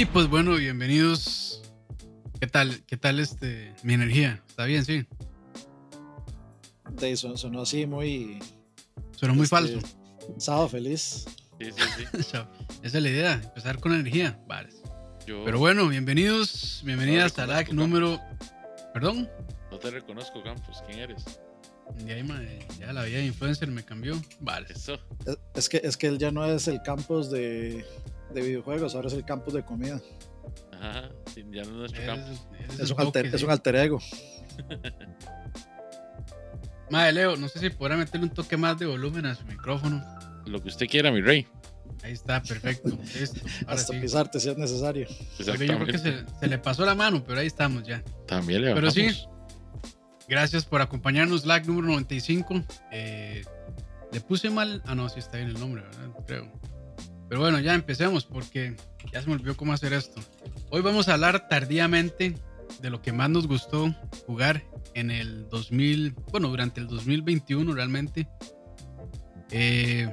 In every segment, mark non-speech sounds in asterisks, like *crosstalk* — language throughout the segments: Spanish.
Y pues bueno, bienvenidos. ¿Qué tal? ¿Qué tal este mi energía? ¿Está bien, sí? De eso sonó así muy. Sonó muy este, falso. Sábado feliz. Sí, sí, sí. *laughs* Esa es la idea, empezar con energía. Vale. Yo Pero bueno, bienvenidos, bienvenidas No a LAC número. Perdón. no te reconozco, Campos. ¿Quién eres? Ahí, mae, ya la vida de influencer me cambió. Vale. Eso. Es, es que, es que él ya no es el campus de, de videojuegos, ahora es el campus de comida. Ajá. sí, ya no es nuestro Es el un, alter, bloque, es un alter ego. *laughs* Mae, Leo, no sé si podrá meterle un toque más de volumen a su micrófono. Lo que usted quiera, mi rey. Ahí está, perfecto. *laughs* Listo. Hasta sí. pisarte si es necesario. Yo creo que se, se le pasó la mano, pero ahí estamos ya. También le Pero sí. Gracias por acompañarnos, LAC número 95. Eh, le puse mal. Ah, no, sí está bien el nombre, ¿verdad? Creo. Pero bueno, ya empecemos porque ya se me olvidó cómo hacer esto. Hoy vamos a hablar tardíamente de lo que más nos gustó jugar en el 2000, bueno, durante el 2021 realmente. Eh,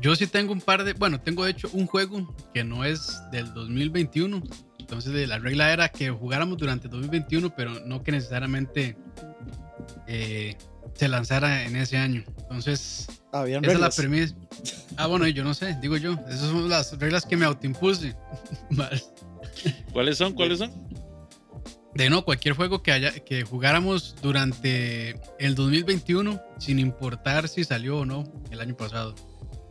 yo sí tengo un par de, bueno, tengo de hecho un juego que no es del 2021. Entonces de la regla era que jugáramos durante el 2021, pero no que necesariamente eh, se lanzara en ese año. Entonces, Habían esa es la reglas. premisa. Ah, bueno, yo no sé, digo yo. Esas son las reglas que me autoimpuse. *laughs* Vale. ¿Cuáles son? ¿Cuáles son? De no, cualquier juego que, haya, que jugáramos durante el 2021, sin importar si salió o no el año pasado,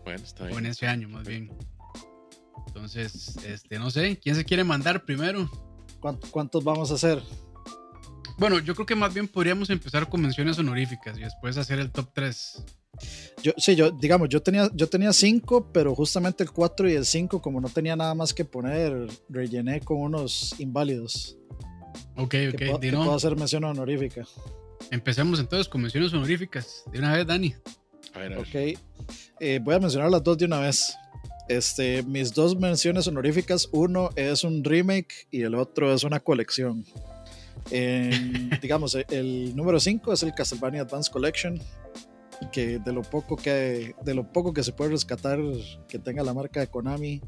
Bueno, está o en bien. ese año más bien. Entonces, este, no sé, ¿quién se quiere mandar primero? ¿Cuánto- ¿Cuántos vamos a hacer? Bueno, yo creo que más bien podríamos empezar con menciones honoríficas y después hacer el top 3. Yo, sí, yo, digamos, yo tenía, yo tenía cinco, pero justamente el 4 y el 5, como no tenía nada más que poner, rellené con unos inválidos. Ok, que, ok, puedo, puedo hacer mención honorífica. Empecemos entonces con menciones honoríficas. De una vez, Dani. A ver, a ver. Ok, eh, voy a mencionar las dos de una vez. Este, mis dos menciones honoríficas, uno es un remake y el otro es una colección. *laughs* Digamos, el número 5 es el Castlevania Advance Collection, que de lo poco que de lo poco que se puede rescatar que tenga la marca de Konami,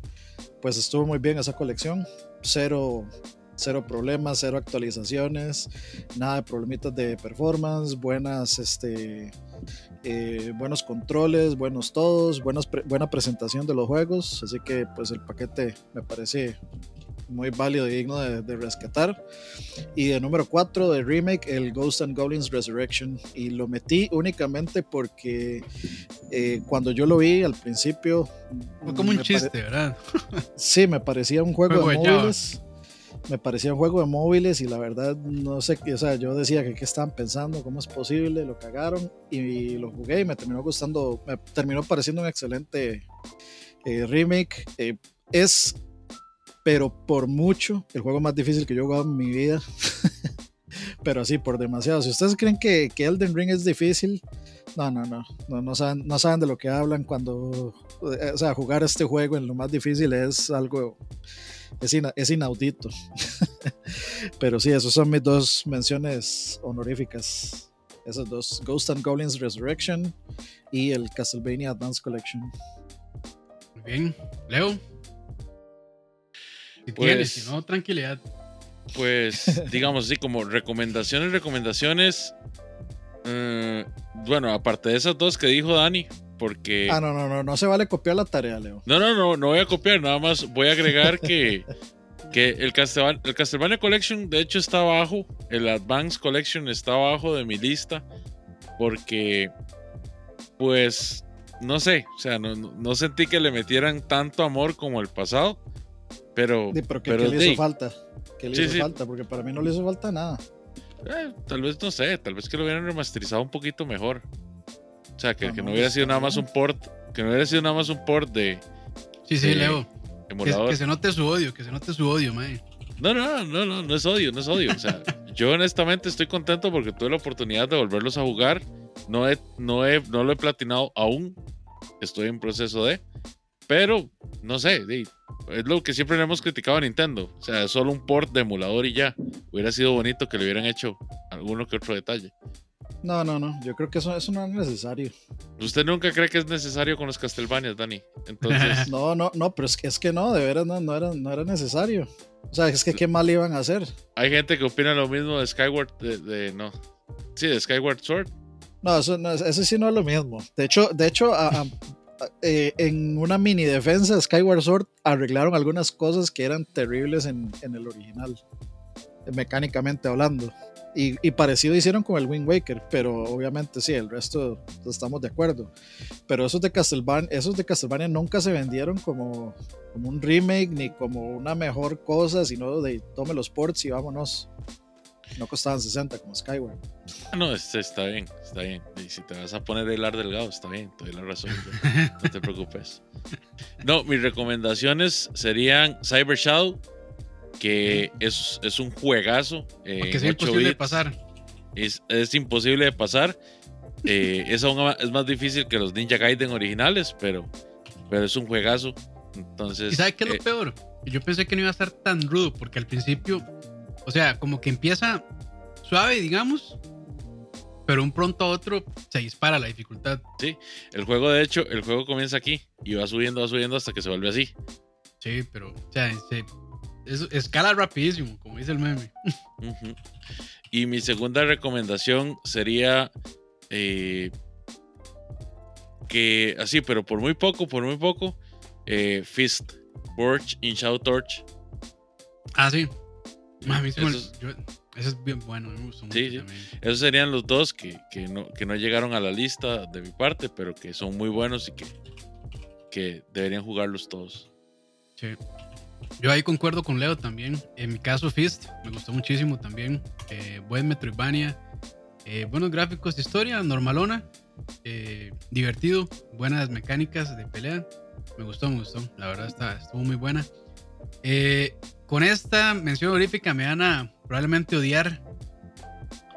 pues estuvo muy bien esa colección. Cero cero problemas, cero actualizaciones, nada de problemitas de performance, buenas este eh, buenos controles, buenos todos, buenas pre- buena presentación de los juegos, así que pues el paquete me parece muy válido y digno de, de rescatar. Y de número 4 de remake, el Ghost and Goblins Resurrection. Y lo metí únicamente porque eh, cuando yo lo vi al principio... Fue como un chiste, ¿verdad? *laughs* Sí, me parecía un juego, Juego de móviles. Me parecía un juego de móviles y la verdad no sé qué, o sea, yo decía que qué estaban pensando, cómo es posible, lo cagaron y lo jugué y me terminó gustando, me terminó pareciendo un excelente eh, remake. Eh, es, pero por mucho, el juego más difícil que yo he jugado en mi vida. *laughs* pero así, por demasiado. Si ustedes creen que, que Elden Ring es difícil, no, no, no, no, saben, de lo que hablan cuando, eh, o sea, jugar este juego en lo más difícil es algo, es inaudito. *laughs* Pero sí, esas son mis dos menciones honoríficas. Esas dos, Ghost and Goblins Resurrection y el Castlevania Advance Collection. Muy bien. Leo. Si Pues- tienes, si no, tranquilidad. Pues, *laughs* digamos así, como recomendaciones, recomendaciones. eh, bueno, aparte de esas dos que dijo Dani, porque. Ah, no, no, no, no se vale copiar la tarea, Leo. No, no, no, no voy a copiar, nada más voy a agregar que, *laughs* que el, Castlevania, el Castlevania Collection de hecho está abajo, el Advance Collection está abajo de mi lista, porque pues no sé, o sea, no, no- no sentí que le metieran tanto amor como el pasado, pero, Sí, pero ¿qué, pero qué le sí, hizo falta? ¿Qué le Sí, hizo sí. falta? Porque para mí no le hizo falta nada. eh, tal vez no sé, tal vez que lo hubieran remasterizado un poquito mejor. O sea, que, No, que no hubiera sido nada más un port, que no hubiera sido nada más un port de Sí, sí, Leo. Que, que se note su odio, que se note su odio, mae. No, no, no, no, no es odio, no es odio. O sea, *laughs* yo honestamente estoy contento porque tuve la oportunidad de volverlos a jugar. No, he, no, he, no lo he platinado aún. Estoy en proceso de. Pero, no sé, es lo que siempre le hemos criticado a Nintendo. O sea, solo un port de emulador y ya. Hubiera sido bonito que le hubieran hecho alguno que otro detalle. No, no, no. Yo creo que eso, eso no es necesario. ¿Usted nunca cree que es necesario con los Castlevania, Dani? Entonces. *laughs* no, no, no, pero es que, es que no, de veras no, no, era, no era necesario. O sea, es que qué mal iban a hacer. Hay gente que opina lo mismo de Skyward, de, no. Sí, de Skyward Sword. No, eso, no, eso sí no es lo mismo. De hecho, de hecho eh, en una mini defensa de Skyward Sword arreglaron algunas cosas que eran terribles en, el original, mecánicamente hablando. Y, parecido hicieron con el Wind Waker, pero obviamente sí, el resto estamos de acuerdo. Pero esos de Castlevania, esos de Castlevania nunca se vendieron como, como un remake ni como una mejor cosa, sino de tome los ports y vámonos. No costaban 60 como Skyward. Ah, no, este está bien, está bien. Y si te vas a poner el ar delgado, está bien, te doy la razón. No te preocupes. No, mis recomendaciones serían Cyber Shadow que es, es un juegazo. Eh, es imposible de pasar. Es, es, imposible de pasar. Eh, es, es más difícil que los Ninja Gaiden originales, pero, pero es un juegazo. Entonces, ¿Y sabes qué es lo eh, peor? Yo pensé que no iba a estar tan rudo, porque al principio, o sea, como que empieza suave, digamos, pero un pronto a otro se dispara la dificultad. Sí, el juego de hecho, el juego comienza aquí y va subiendo, va subiendo hasta que se vuelve así. Sí, pero, o sea, se, es, escala rapidísimo, como dice el meme. Y mi segunda recomendación sería eh, que, así, pero por muy poco, por muy poco, eh, Fist, Torch, In Shadow Torch. Ah, sí. *laughs* eso, es bien bueno, me gustó mucho sí. Esos serían los dos que, no, que no llegaron a la lista de mi parte, pero que son muy buenos y que, que deberían jugarlos todos. Sí. Yo ahí concuerdo con Leo también. En mi caso, Fist me gustó muchísimo también. Eh, buen Metroidvania, eh, buenos gráficos de historia, normalona, eh, divertido, buenas mecánicas de pelea. Me gustó, me gustó. La verdad está, estuvo muy buena. Con esta mención honorífica me van a probablemente odiar,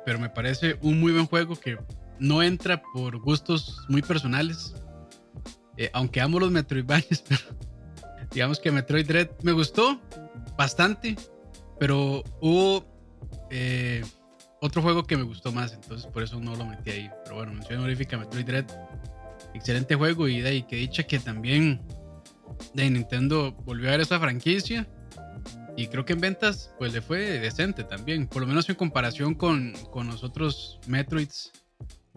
pero me parece un muy buen juego que no entra por gustos muy personales. aunque amo los Metroidvanias, *laughs* pero digamos que Metroid Dread me gustó bastante, pero hubo eh, otro juego que me gustó más, entonces por eso no lo metí ahí. Pero bueno, mención honorífica Metroid Dread, excelente juego y de ahí que dicha que también de Nintendo volvió a ver esa franquicia y creo que en ventas pues le fue decente también, por lo menos en comparación con, con los otros Metroids.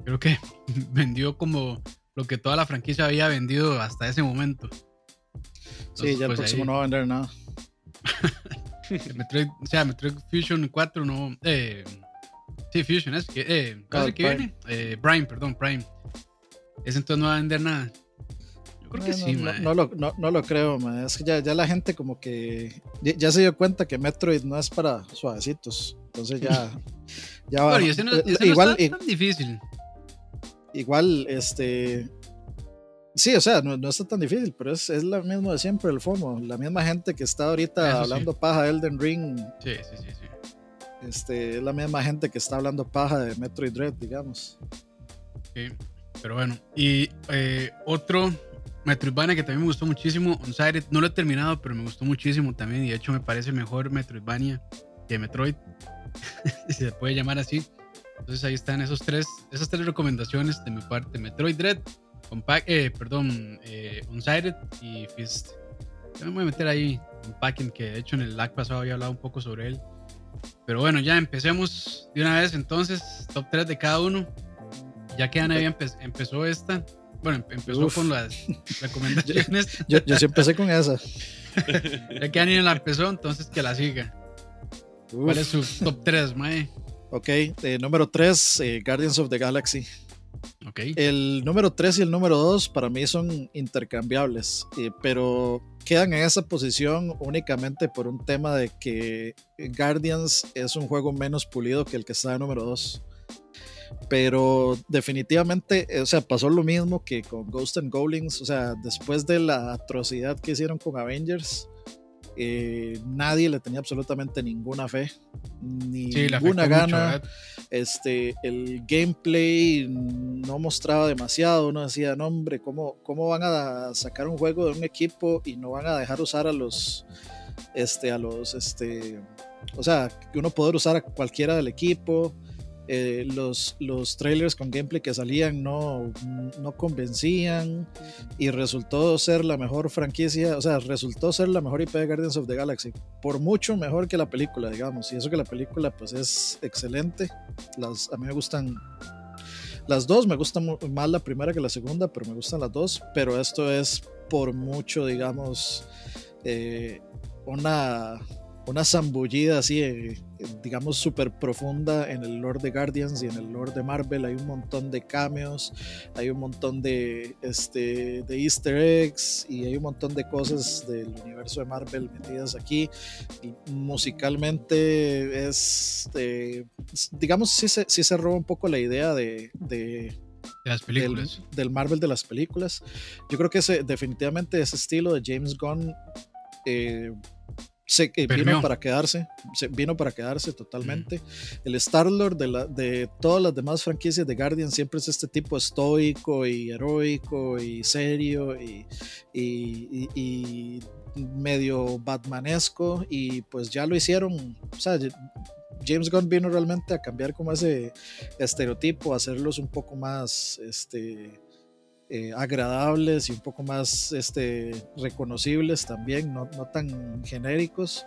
Creo que *laughs* vendió como lo que toda la franquicia había vendido hasta ese momento sí, ya el pues, próximo no va a vender nada. *laughs* Metroid, o sea, Metroid Fusion 4 no. Eh, sí, Fusion es que. Eh, ¿Qué que viene? Eh, Prime, perdón, Prime. Ese entonces no va a vender nada. Creo que sí, no, no, lo, no, lo creo, man. Es que ya, ya la gente como que. Ya, se dio cuenta que Metroid no es para suavecitos. Entonces ya. *laughs* ya va. ese no, ese igual, no tan difícil. Igual, este Sí, o sea, no, está tan difícil, pero es, es lo mismo de siempre, el FOMO. La misma gente que está ahorita hablando paja de Elden Ring. Sí, sí, sí, sí. Este, es la misma gente que está hablando paja de Metroid Dread, digamos. Sí, pero bueno. Y eh, otro Metroidvania que también me gustó muchísimo, Unsighted. No lo he terminado, pero me gustó muchísimo también. Y de hecho me parece mejor Metroidvania que Metroid. *laughs* si se puede llamar así. Entonces ahí están esos tres, esas tres recomendaciones de mi parte. Metroid Dread, Compact, eh, perdón, eh, Unsighted y Fist. Yo me voy a meter ahí Unpacking, que de hecho en el lag pasado había hablado un poco sobre él. Pero bueno, ya empecemos de una vez entonces, top 3 de cada uno. Ya que Ana empezó esta, bueno, empezó con las *laughs* recomendaciones. *laughs* yo, yo, sí empecé con esa. *laughs* ya que Ana la empezó, entonces que la siga. ¿Cuál es su top 3, Mae? Ok, eh, número 3, eh, Guardians of the Galaxy. Okay. El número 3 y el número 2 para mí son intercambiables, eh, pero quedan en esa posición únicamente por un tema de que Guardians es un juego menos pulido que el que está en número 2. Pero definitivamente, eh, o sea, pasó lo mismo que con Ghost and Goblins, o sea, después de la atrocidad que hicieron con Avengers, eh, nadie le tenía absolutamente ninguna fe, ni ninguna gana. este, el gameplay no mostraba demasiado. Uno decía, no, hombre, ¿cómo, ¿cómo van a sacar un juego de un equipo y no van a dejar usar a los, este, a los, este, o sea, que uno poder usar a cualquiera del equipo? Eh, los, los trailers con gameplay que salían no, no convencían y resultó ser la mejor franquicia, o sea, resultó ser la mejor IP de Guardians of the Galaxy, por mucho mejor que la película, digamos, y eso que la película pues es excelente, las, a mí me gustan las dos, me gusta más la primera que la segunda, pero me gustan las dos, pero esto es por mucho, digamos, eh, una una zambullida así, eh, digamos, súper profunda en el lore de Guardians y en el lore de Marvel. Hay un montón de cameos, hay un montón de, este, de easter eggs y hay un montón de cosas del universo de Marvel metidas aquí. musicalmente es, eh, digamos, sí se, sí se roba un poco la idea de, de las películas. Del, Marvel de las películas. Yo creo que ese, definitivamente ese estilo de James Gunn eh, se, vino para quedarse, se, vino para quedarse totalmente. El Star-Lord de, de todas las demás franquicias de Guardian siempre es este tipo estoico y heroico y serio y, y, medio batmanesco. Y pues ya lo hicieron, o sea, James Gunn vino realmente a cambiar como ese estereotipo, hacerlos un poco más, este, eh, agradables y un poco más este, reconocibles también, no, tan genéricos.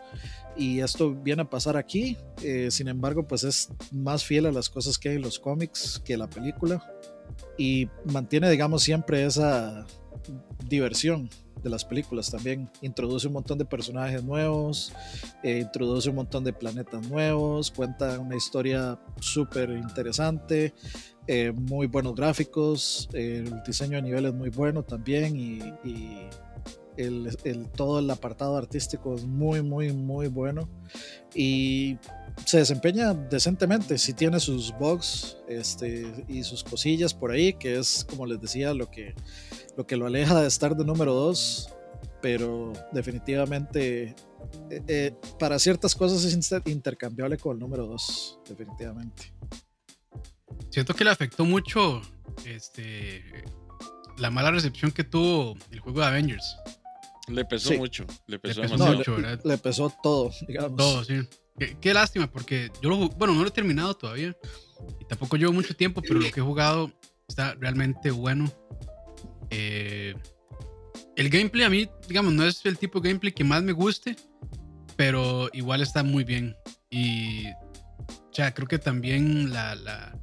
Y esto viene a pasar aquí, eh, sin embargo, pues es más fiel a las cosas que hay en los cómics que la película y mantiene, digamos, siempre esa diversión de las películas también. Introduce un montón de personajes nuevos, eh, introduce un montón de planetas nuevos, cuenta una historia súper interesante. Eh, muy buenos gráficos, el diseño a nivel es muy bueno también y, el, todo el apartado artístico es muy, muy, muy bueno y se desempeña decentemente, si tiene sus bugs este, y sus cosillas por ahí, que es como les decía lo que lo, que lo aleja de estar de número 2, pero definitivamente eh, eh, para ciertas cosas es intercambiable con el número 2, definitivamente. Siento que le afectó mucho este, la mala recepción que tuvo el juego de Avengers. Le pesó mucho, le pesó, mucho, le, pesó todo, digamos. Todo, sí. Qué, lástima, porque yo lo bueno, no lo he terminado todavía. Y tampoco llevo mucho tiempo, pero lo que he jugado está realmente bueno. Eh, el gameplay a mí, digamos, no es el tipo de gameplay que más me guste, pero igual está muy bien. Y, o sea, creo que también la, la,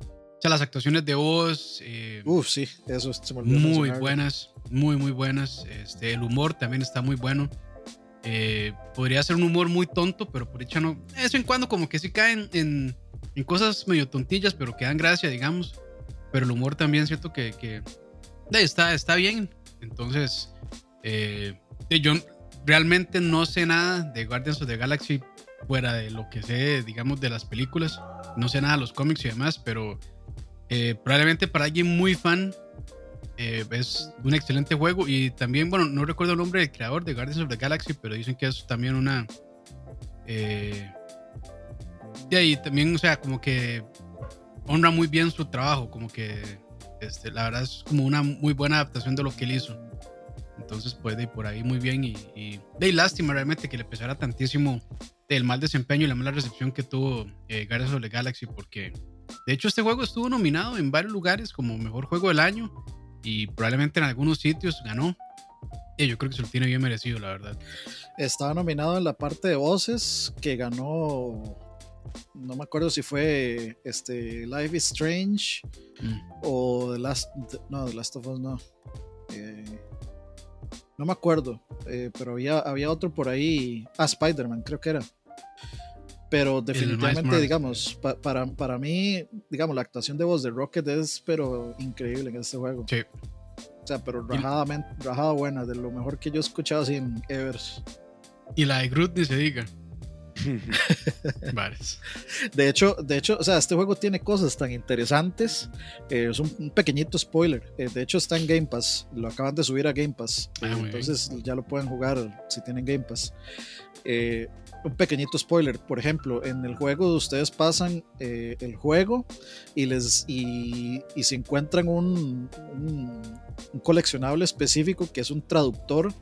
las actuaciones de voz. Eh, Uf, sí, eso se Muy buenas, muy, muy buenas. Este, el humor también está muy bueno. Eh, podría ser un humor muy tonto, pero por hecho no. De vez en cuando, como que sí caen en, en, cosas medio tontillas, pero que dan gracia, digamos. Pero el humor también, cierto que, que está, está bien. Entonces, eh, yo realmente no sé nada de Guardians of the Galaxy fuera de lo que sé, digamos, de las películas. No sé nada de los cómics y demás, pero eh, probablemente para alguien muy fan eh, es un excelente juego y también, bueno, no recuerdo el nombre del creador de Guardians of the Galaxy, pero dicen que es también una... Eh, y ahí también, o sea, como que honra muy bien su trabajo, como que este, la verdad es como una muy buena adaptación de lo que él hizo. Entonces puede ir por ahí muy bien y, de lástima realmente que le pesara tantísimo el mal desempeño y la mala recepción que tuvo eh, Guardians of the Galaxy porque de hecho, este juego estuvo nominado en varios lugares como mejor juego del año y probablemente en algunos sitios ganó. Y yo creo que se lo tiene bien merecido, la verdad. Estaba nominado en la parte de voces que ganó. No me acuerdo si fue este Life is Strange mm. o The Last. No, The Last of Us no. Eh, no me acuerdo, eh, pero había, había otro por ahí. Ah, Spider-Man, creo que era pero definitivamente, digamos, para, para mí, digamos, la actuación de voz de Rocket es pero increíble en este juego. Sí. O sea, pero rajada, rajada buena, de lo mejor que yo he escuchado así en Evers. Y la de Groot ni se diga. *laughs* *laughs* de hecho, de hecho, o sea, este juego tiene cosas tan interesantes. Eh, es un, pequeñito spoiler. Eh, de hecho, está en Game Pass. Lo acaban de subir a Game Pass. Ah, entonces ya lo pueden jugar si tienen Game Pass. Un pequeñito spoiler, por ejemplo, en el juego ustedes pasan eh, el juego y les y, se encuentran un, un, coleccionable específico que es un traductor.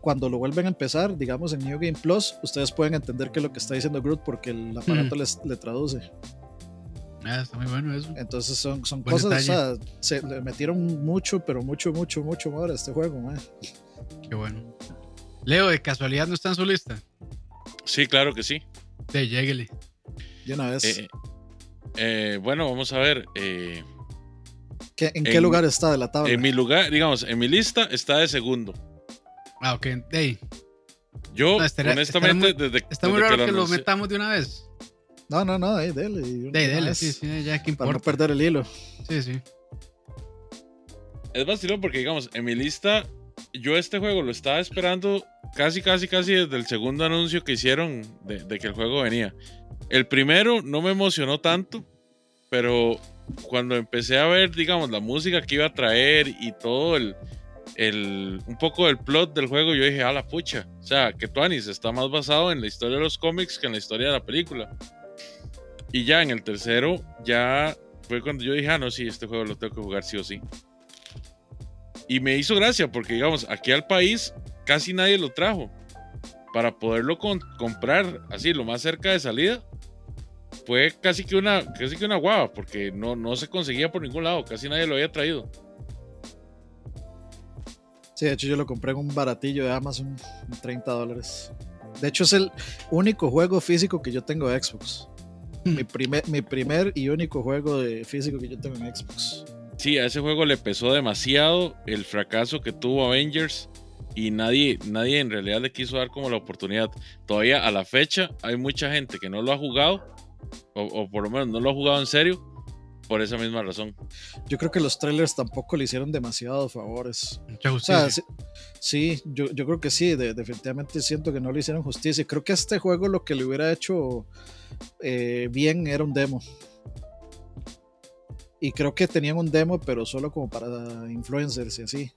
Cuando lo vuelven a empezar, digamos en New Game Plus, ustedes pueden entender qué es lo que está diciendo Groot porque el aparato mm. les, le traduce. Ah, está muy bueno eso. Entonces son, son Buen cosas, o sea, se le metieron mucho, pero mucho, mucho, mucho amor a este juego, mae. Qué bueno. Leo, de casualidad no está en su lista. Sí, claro que sí. De lléguele. De una vez. Eh, eh, bueno, vamos a ver. eh, ¿Qué- ¿En qué en- lugar está de la tabla? en mi lugar, digamos, en mi lista está de segundo. Ah, ok. Ey, Yo, No, estaría- honestamente, estaría desde, está desde muy raro que, lo metamos de una vez. No, no, no, ahí, dele. y una De, dele, sí, sí, ya que Para no importa. perder el hilo. Sí, sí. Es vacilón porque, digamos, en mi lista, yo este juego lo estaba esperando casi, casi, casi desde el segundo anuncio que hicieron de, que el juego venía. El primero no me emocionó tanto, pero cuando empecé a ver, digamos, la música que iba a traer y todo el, el un poco del plot del juego, yo dije, a la pucha. O sea, que Tuanis está más basado en la historia de los cómics que en la historia de la película. Y ya en el tercero, ya fue cuando yo dije, ah, no, sí, este juego lo tengo que jugar sí o sí. Y me hizo gracia porque, digamos, aquí al país casi nadie lo trajo. Para poderlo con- comprar así, lo más cerca de salida, fue casi que una, casi que una guava, porque no, no se conseguía por ningún lado, casi nadie lo había traído. Sí, de hecho yo lo compré en un baratillo de Amazon, en 30 dólares. De hecho es el único juego físico que yo tengo de Xbox. Hmm. Mi primer, mi primer y único juego de físico que yo tengo en Xbox. Sí, a ese juego le pesó demasiado el fracaso que tuvo Avengers y nadie, nadie en realidad le quiso dar como la oportunidad. Todavía a la fecha hay mucha gente que no lo ha jugado, o, o por lo menos no lo ha jugado en serio, por esa misma razón. Yo creo que los trailers tampoco le hicieron demasiados favores. Mucha O sea, justicia. sí, sí, yo, yo creo que sí, de- definitivamente siento que no le hicieron justicia. Creo que a este juego lo que le hubiera hecho eh, bien era un demo. Y creo que tenían un demo, pero solo como para influencers y así.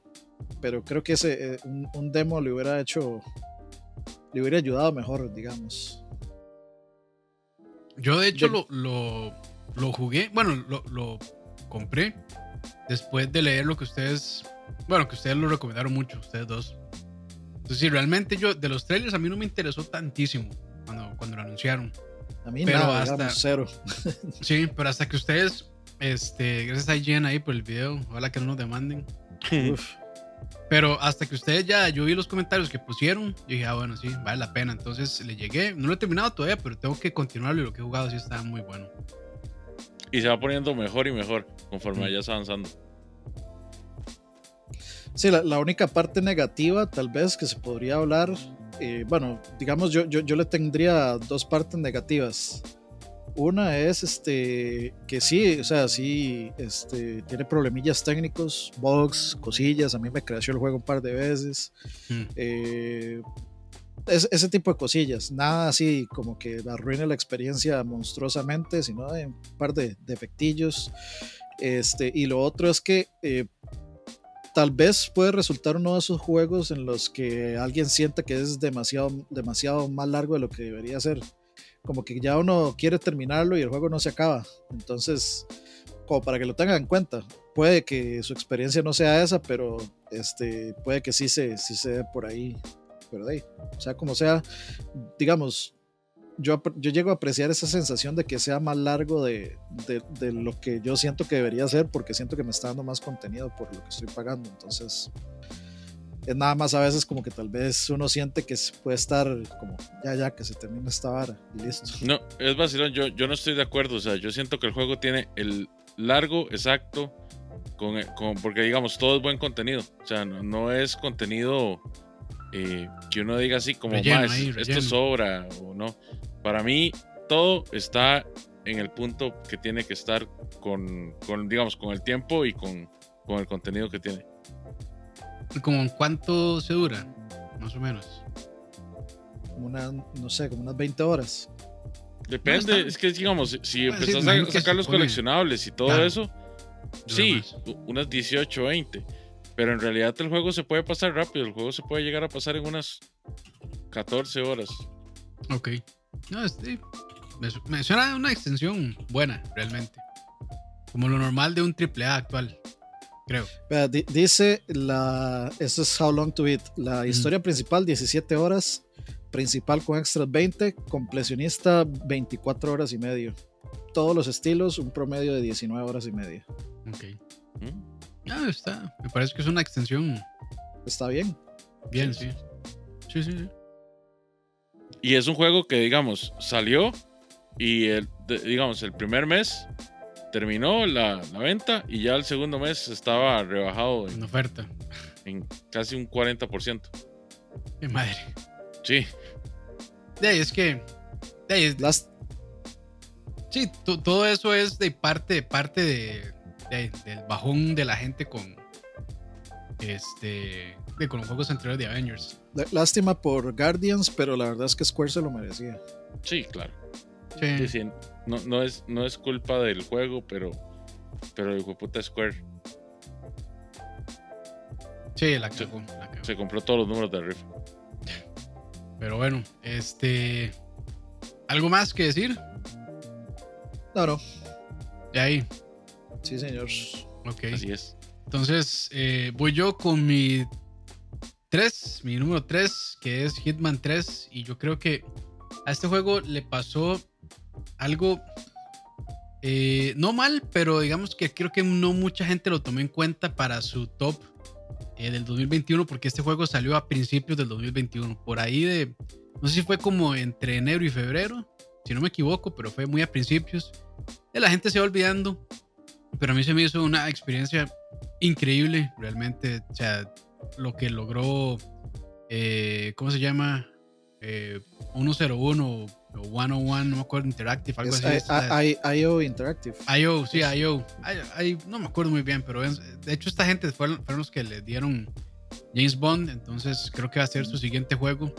Pero creo que ese eh, un, un demo le hubiera hecho, le hubiera ayudado mejor, digamos. Yo, de hecho, de- lo, lo, lo jugué. Bueno, lo, lo compré después de leer lo que ustedes. Bueno, que ustedes lo recomendaron mucho, ustedes dos. Entonces, sí, realmente yo, de los trailers, a mí no me interesó tantísimo cuando, cuando lo anunciaron. A mí Pero nada, hasta- digamos, cero. Sí, pero hasta que ustedes, este, gracias a Jen ahí por el video, ojalá que no nos demanden. *laughs* Uf. Pero hasta que ustedes ya, yo vi los comentarios que pusieron, yo dije, ah, bueno, sí, vale la pena. Entonces le llegué, no lo he terminado todavía, pero tengo que continuarlo y lo que he jugado sí está muy bueno. Y se va poniendo mejor y mejor conforme Mm. vayas avanzando. Sí, la, la única parte negativa tal vez que se podría hablar, eh, bueno, digamos yo, yo, yo le tendría dos partes negativas. Una es este que sí, o sea, sí, este, tiene problemillas técnicos, bugs, cosillas. A mí me creció el juego un par de veces. Mm. eh, es- ese tipo de cosillas. Nada así como que arruine la experiencia monstruosamente, sino de un par de defectillos. Este, y lo otro es que eh, tal vez puede resultar uno de esos juegos en los que alguien sienta que es demasiado, demasiado más largo de lo que debería ser. Como que ya uno quiere terminarlo y el juego no se acaba. Entonces, como para que lo tengan en cuenta, puede que su experiencia no sea esa, pero este, puede que sí se, sí se dé por ahí. Pero de ahí, o sea, como sea, digamos, yo, yo llego a apreciar esa sensación de que sea más largo de, de, de lo que yo siento que debería ser, porque siento que me está dando más contenido por lo que estoy pagando. Entonces, es nada más a veces como que tal vez uno siente que puede estar como, ya, ya, que se termina esta vara y listo. No, es vacilón, yo, yo no estoy de acuerdo. O sea, yo siento que el juego tiene el largo exacto, con, con- porque digamos, todo es buen contenido. O sea, no, no es contenido eh, que uno diga así como, Relleno más, ahí, esto relleno". sobra o no. Para mí, todo está en el punto que tiene que estar con, con digamos, con el tiempo y con, con el contenido que tiene. ¿Como cuánto se dura? Más o menos. Como una, no sé, como unas 20 horas. Depende, es que digamos, si- Bueno, empezás a sacar los coleccionables y todo Claro. eso, sí, unas 18, 20. Pero en realidad el juego se puede pasar rápido, el juego se puede llegar a pasar en unas 14 horas. Ok. No, este, me, me suena una extensión buena, realmente. Como lo normal de un AAA actual, creo. Dice la. Esto es How Long to Beat. La historia principal, 17 horas. Principal con extras 20. Completionista, 24 horas y medio. todos los estilos, un promedio de 19 horas y media. Ok. ¿Mm? Ah, está. Me parece que es una extensión Está bien. bien, sí. Sí, sí, sí. Y es un juego que, digamos, salió y, el, de- digamos, el primer mes terminó la, la venta y ya el segundo mes estaba rebajado en, Una oferta. en casi un 40%. Qué madre. Sí, De ahí es que. De ahí es- Las, sí, to- todo eso es de parte, parte de, de- del bajón de la gente con. Este. De, con los juegos anteriores de Avengers. lá- lástima por Guardians, pero la verdad es que Square se lo merecía. sí, claro. Sí. Sí, sí. No, no, es, no es culpa del juego, pero, pero el hijo de puta Square Sí, la cagó, la cagó. se compró todos los números de rifa. Pero bueno, este. ¿Algo más que decir? No, no. De ahí. Sí, señor. Ok. Así es. Entonces, eh, voy yo con mi 3, mi número 3, que es Hitman 3. Y yo creo que a este juego le pasó algo eh, no mal, pero digamos que creo que no mucha gente lo tomó en cuenta para su top eh, del 2021, porque este juego salió a principios del 2021. Por ahí de, no sé si fue como entre enero y febrero, si no me equivoco, pero fue muy a principios. La gente se va olvidando, pero a mí se me hizo una experiencia increíble, realmente. O sea, lo que logró, eh, ¿cómo se llama? Eh, 101 o 101, no me acuerdo, Interactive, algo Es así. IO Interactive. IO, sí, IO. No me acuerdo muy bien, pero es- de hecho esta gente fueron, fueron los que le dieron James Bond, entonces creo que va a ser su siguiente juego.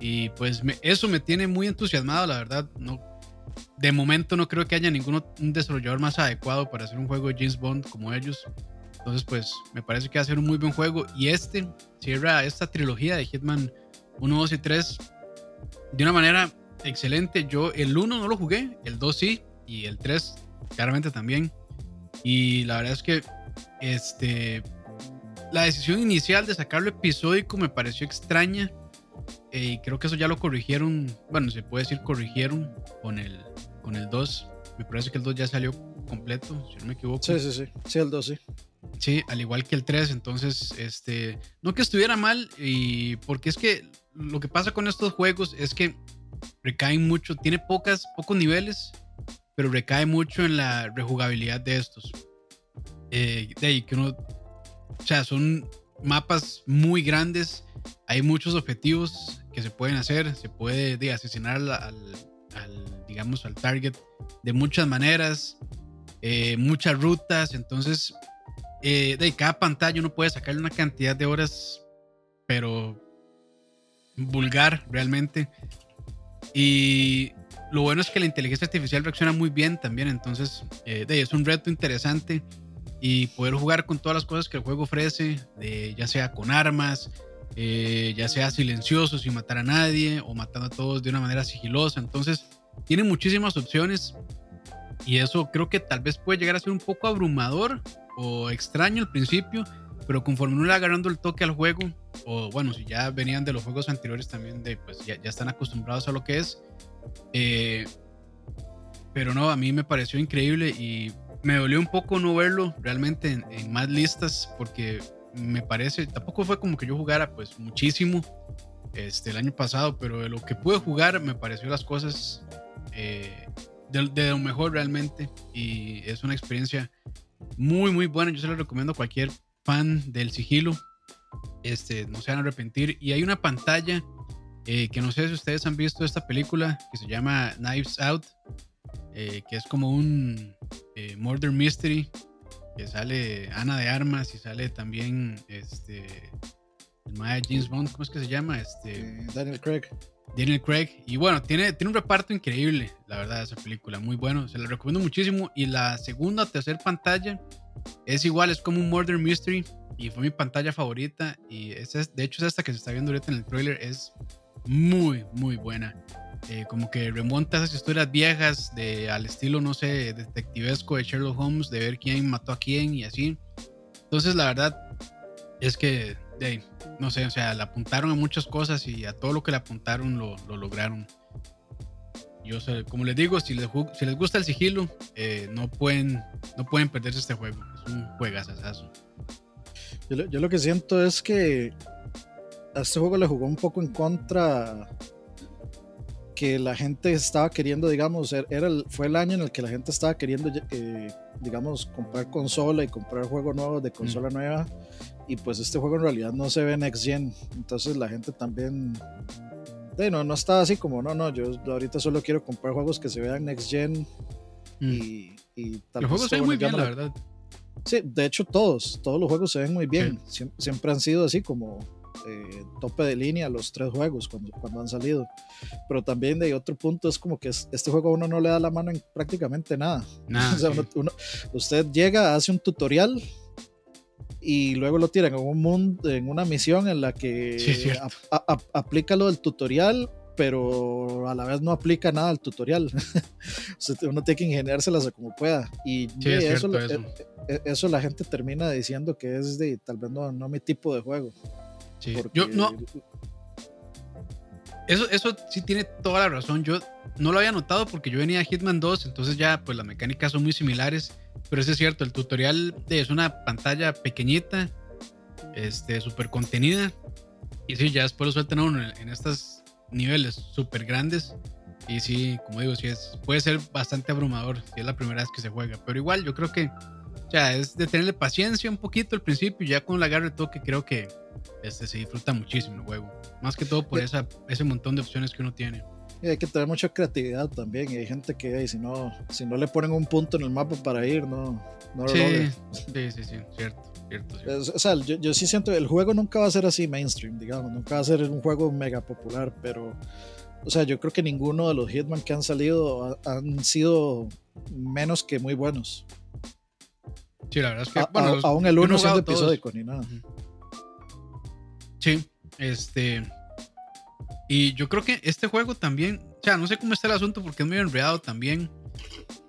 Y pues me- eso me tiene muy entusiasmado, la verdad. No, de momento no creo que haya ningún un desarrollador más adecuado para hacer un juego de James Bond como ellos. Entonces pues me parece que va a ser un muy buen juego. Y este cierra esta trilogía de Hitman 1, 2 y 3 de una manera excelente. Yo el 1 no lo jugué, el 2 sí, y el 3 claramente también. Y la verdad es que este, la decisión inicial de sacarlo episódico me pareció extraña. eh, y creo que eso ya lo corrigieron. Bueno, se puede decir corrigieron con el, con el 2. Me parece que el 2 ya salió completo, si no me equivoco. Sí, sí, sí. Sí, el 2, sí. Sí, al igual que el 3, entonces, este, no que estuviera mal, y porque es que lo que pasa con estos juegos es que recaen mucho, tiene pocas, pocos niveles, pero recae mucho en la rejugabilidad de estos. Eh, de ahí que uno, o sea, son mapas muy grandes, hay muchos objetivos que se pueden hacer, se puede de, asesinar al, digamos, al target de muchas maneras, eh, muchas rutas, entonces eh, de cada pantalla uno puede sacarle una cantidad de horas, pero vulgar realmente. Y lo bueno es que la inteligencia artificial reacciona muy bien también, entonces eh, es un reto interesante y poder jugar con todas las cosas que el juego ofrece, ya sea con armas, eh, ya sea silencioso sin matar a nadie o matando a todos de una manera sigilosa. Entonces tiene muchísimas opciones y eso creo que tal vez puede llegar a ser un poco abrumador o extraño al principio, pero conforme uno le agarrando el toque al juego, o bueno, si ya venían de los juegos anteriores también, de, pues ya, ya están acostumbrados a lo que es. eh, pero no, a mí me pareció increíble y me dolió un poco no verlo realmente en, en más listas, porque me parece, tampoco fue como que yo jugara pues muchísimo este, el año pasado, pero de lo que pude jugar me pareció las cosas eh, de, de lo mejor realmente y es una experiencia muy muy buena yo se lo recomiendo a cualquier fan del sigilo este no se van a arrepentir y hay una pantalla eh, que no sé si ustedes han visto esta película que se llama Knives Out eh, que es como un eh, murder mystery que sale Ana de Armas y sale también este el de James Bond cómo es que se llama este Daniel Craig. Daniel Craig. Y bueno, tiene, tiene un reparto increíble, la verdad, esa película. Muy bueno. Se la recomiendo muchísimo. Y la segunda o tercera pantalla es igual, es como un Murder Mystery. Y fue mi pantalla favorita. Y es, de hecho, es esta que se está viendo ahorita en el trailer. Es muy, muy buena. Eh, como que remonta esas historias viejas de, al estilo, no sé, detectivesco de Sherlock Holmes, de ver quién mató a quién y así. Entonces, la verdad es que, ahí, no sé, o sea, le apuntaron a muchas cosas y a todo lo que le apuntaron lo lograron. Yo como les digo, si les, si les gusta el sigilo, eh, no, pueden, no pueden perderse este juego. Es un juegazazazo. Yo, yo lo que siento es que a este juego le jugó un poco en contra que la gente estaba queriendo, digamos, er, era el, fue el año en el que la gente estaba queriendo, eh, digamos, comprar consola y comprar juegos nuevos de consola nueva. Y pues este juego en realidad no se ve Next Gen. Entonces la gente también de, no, no estaba así como, no, no, yo ahorita solo quiero comprar juegos que se vean next gen y, y tal Los juegos se ven muy bien, la verdad. Sí, de hecho todos, todos los juegos se ven muy bien. siempre han sido así como eh, tope de línea los tres juegos cuando, cuando han salido. Pero también de otro punto es como que este juego a uno no le da la mano en prácticamente nada. *laughs* usted llega, hace un tutorial y luego lo tiran en un mundo, en una misión en la que aplica lo del tutorial, pero a la vez no aplica nada al tutorial. *laughs* uno tiene que ingeniárselas como pueda. Y eso, e, e, eso. la gente termina diciendo que es de tal vez no, no mi tipo de juego. Yo no. Eso, eso sí tiene toda la razón. Yo no lo había notado porque yo venía a Hitman 2, entonces ya pues las mecánicas son muy similares pero eso es cierto, el tutorial es una pantalla pequeñita, este, súper contenida. Y sí, ya después lo sueltan a uno en, estos niveles súper grandes. Y sí, como digo, sí es, puede ser bastante abrumador si es la primera vez que se juega. Pero igual, yo creo que ya es de tenerle paciencia un poquito al principio. Y ya con la agarre de toque, creo que este, se disfruta muchísimo el juego. Más que todo por esa, ese montón de opciones que uno tiene. Y hay que tener mucha creatividad también. Y hay gente que si no, si no le ponen un punto en el mapa para ir, no, no lo sí, Sí, sí, sí, cierto. Cierto, o sea, yo, yo, sí siento el juego nunca va a ser así mainstream, digamos, nunca va a ser un juego mega popular, pero, o sea, yo creo que ninguno de los Hitman que han salido han sido menos que muy buenos. Sí, la verdad es que, bueno, aún el uno es episódico ni nada. Sí, este, y yo creo que este juego también, o sea, no sé cómo está el asunto porque es muy enredado también.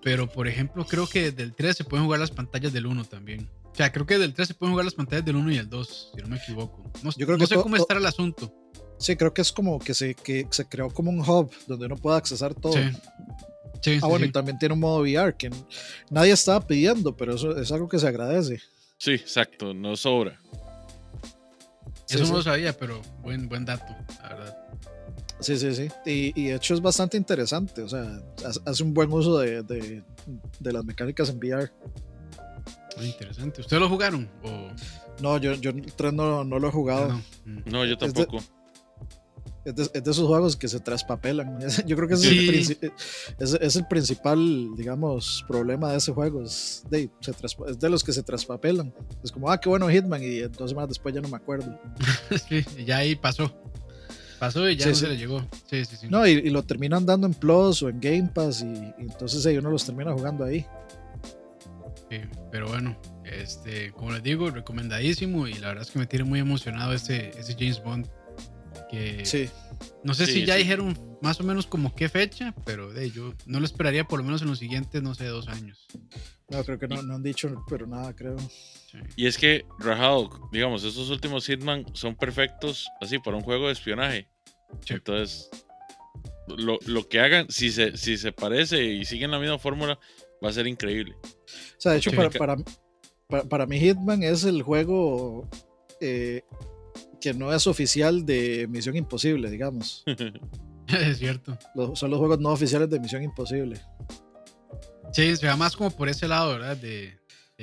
Pero por ejemplo, creo que del 3 se pueden jugar las pantallas del 1 también. O sea, creo que del 3 se pueden jugar las pantallas del 1 y el 2, si no me equivoco. No, yo creo no sé cómo está el asunto. Sí, creo que es como que se, que se creó como un hub donde uno pueda accesar todo. Sí. Sí, ah, bueno, y también tiene un modo VR que nadie estaba pidiendo, pero eso es algo que se agradece. Sí, exacto, no sobra. Eso no lo sabía, pero buen, buen dato, la verdad. Sí, sí, sí. Y, y, de hecho es bastante interesante. O sea, hace un buen uso de, de, de las mecánicas en VR. Muy interesante. ¿Ustedes lo jugaron? O... No, yo, yo el 3 no, no, lo he jugado. Ah, no, yo tampoco. Es de, es de, esos juegos que se traspapelan. *laughs* Yo creo que ese es, el, es, es, el, principal, digamos, problema de ese juego. Es de, se es de los que se traspapelan. Es como, ah, qué bueno Hitman. Y dos semanas después ya no me acuerdo. *laughs* sí, ya ahí pasó. Pasó y ya no se le llegó. Sí, sí, sí. No, y, lo terminan dando en Plus o en Game Pass y, entonces ahí uno los termina jugando ahí. Sí, pero bueno, este, como les digo, recomendadísimo y la verdad es que me tiene muy emocionado ese, ese James Bond. Que sí. No sé si ya dijeron más o menos como qué fecha, pero de, yo no lo esperaría por lo menos en los siguientes, no sé, dos años. No, creo que no, no han dicho, pero nada, creo. Y es que, Rajado, digamos, estos últimos Hitman son perfectos así para un juego de espionaje. Entonces, lo, lo, que hagan, si se, si se parece y siguen la misma fórmula, va a ser increíble. O sea, de hecho, para, para, para, mí Hitman es el juego eh, que no es oficial de Misión Imposible, digamos. *laughs* es cierto. son los juegos no oficiales de Misión Imposible. Sí, se va más como por ese lado, ¿verdad? De,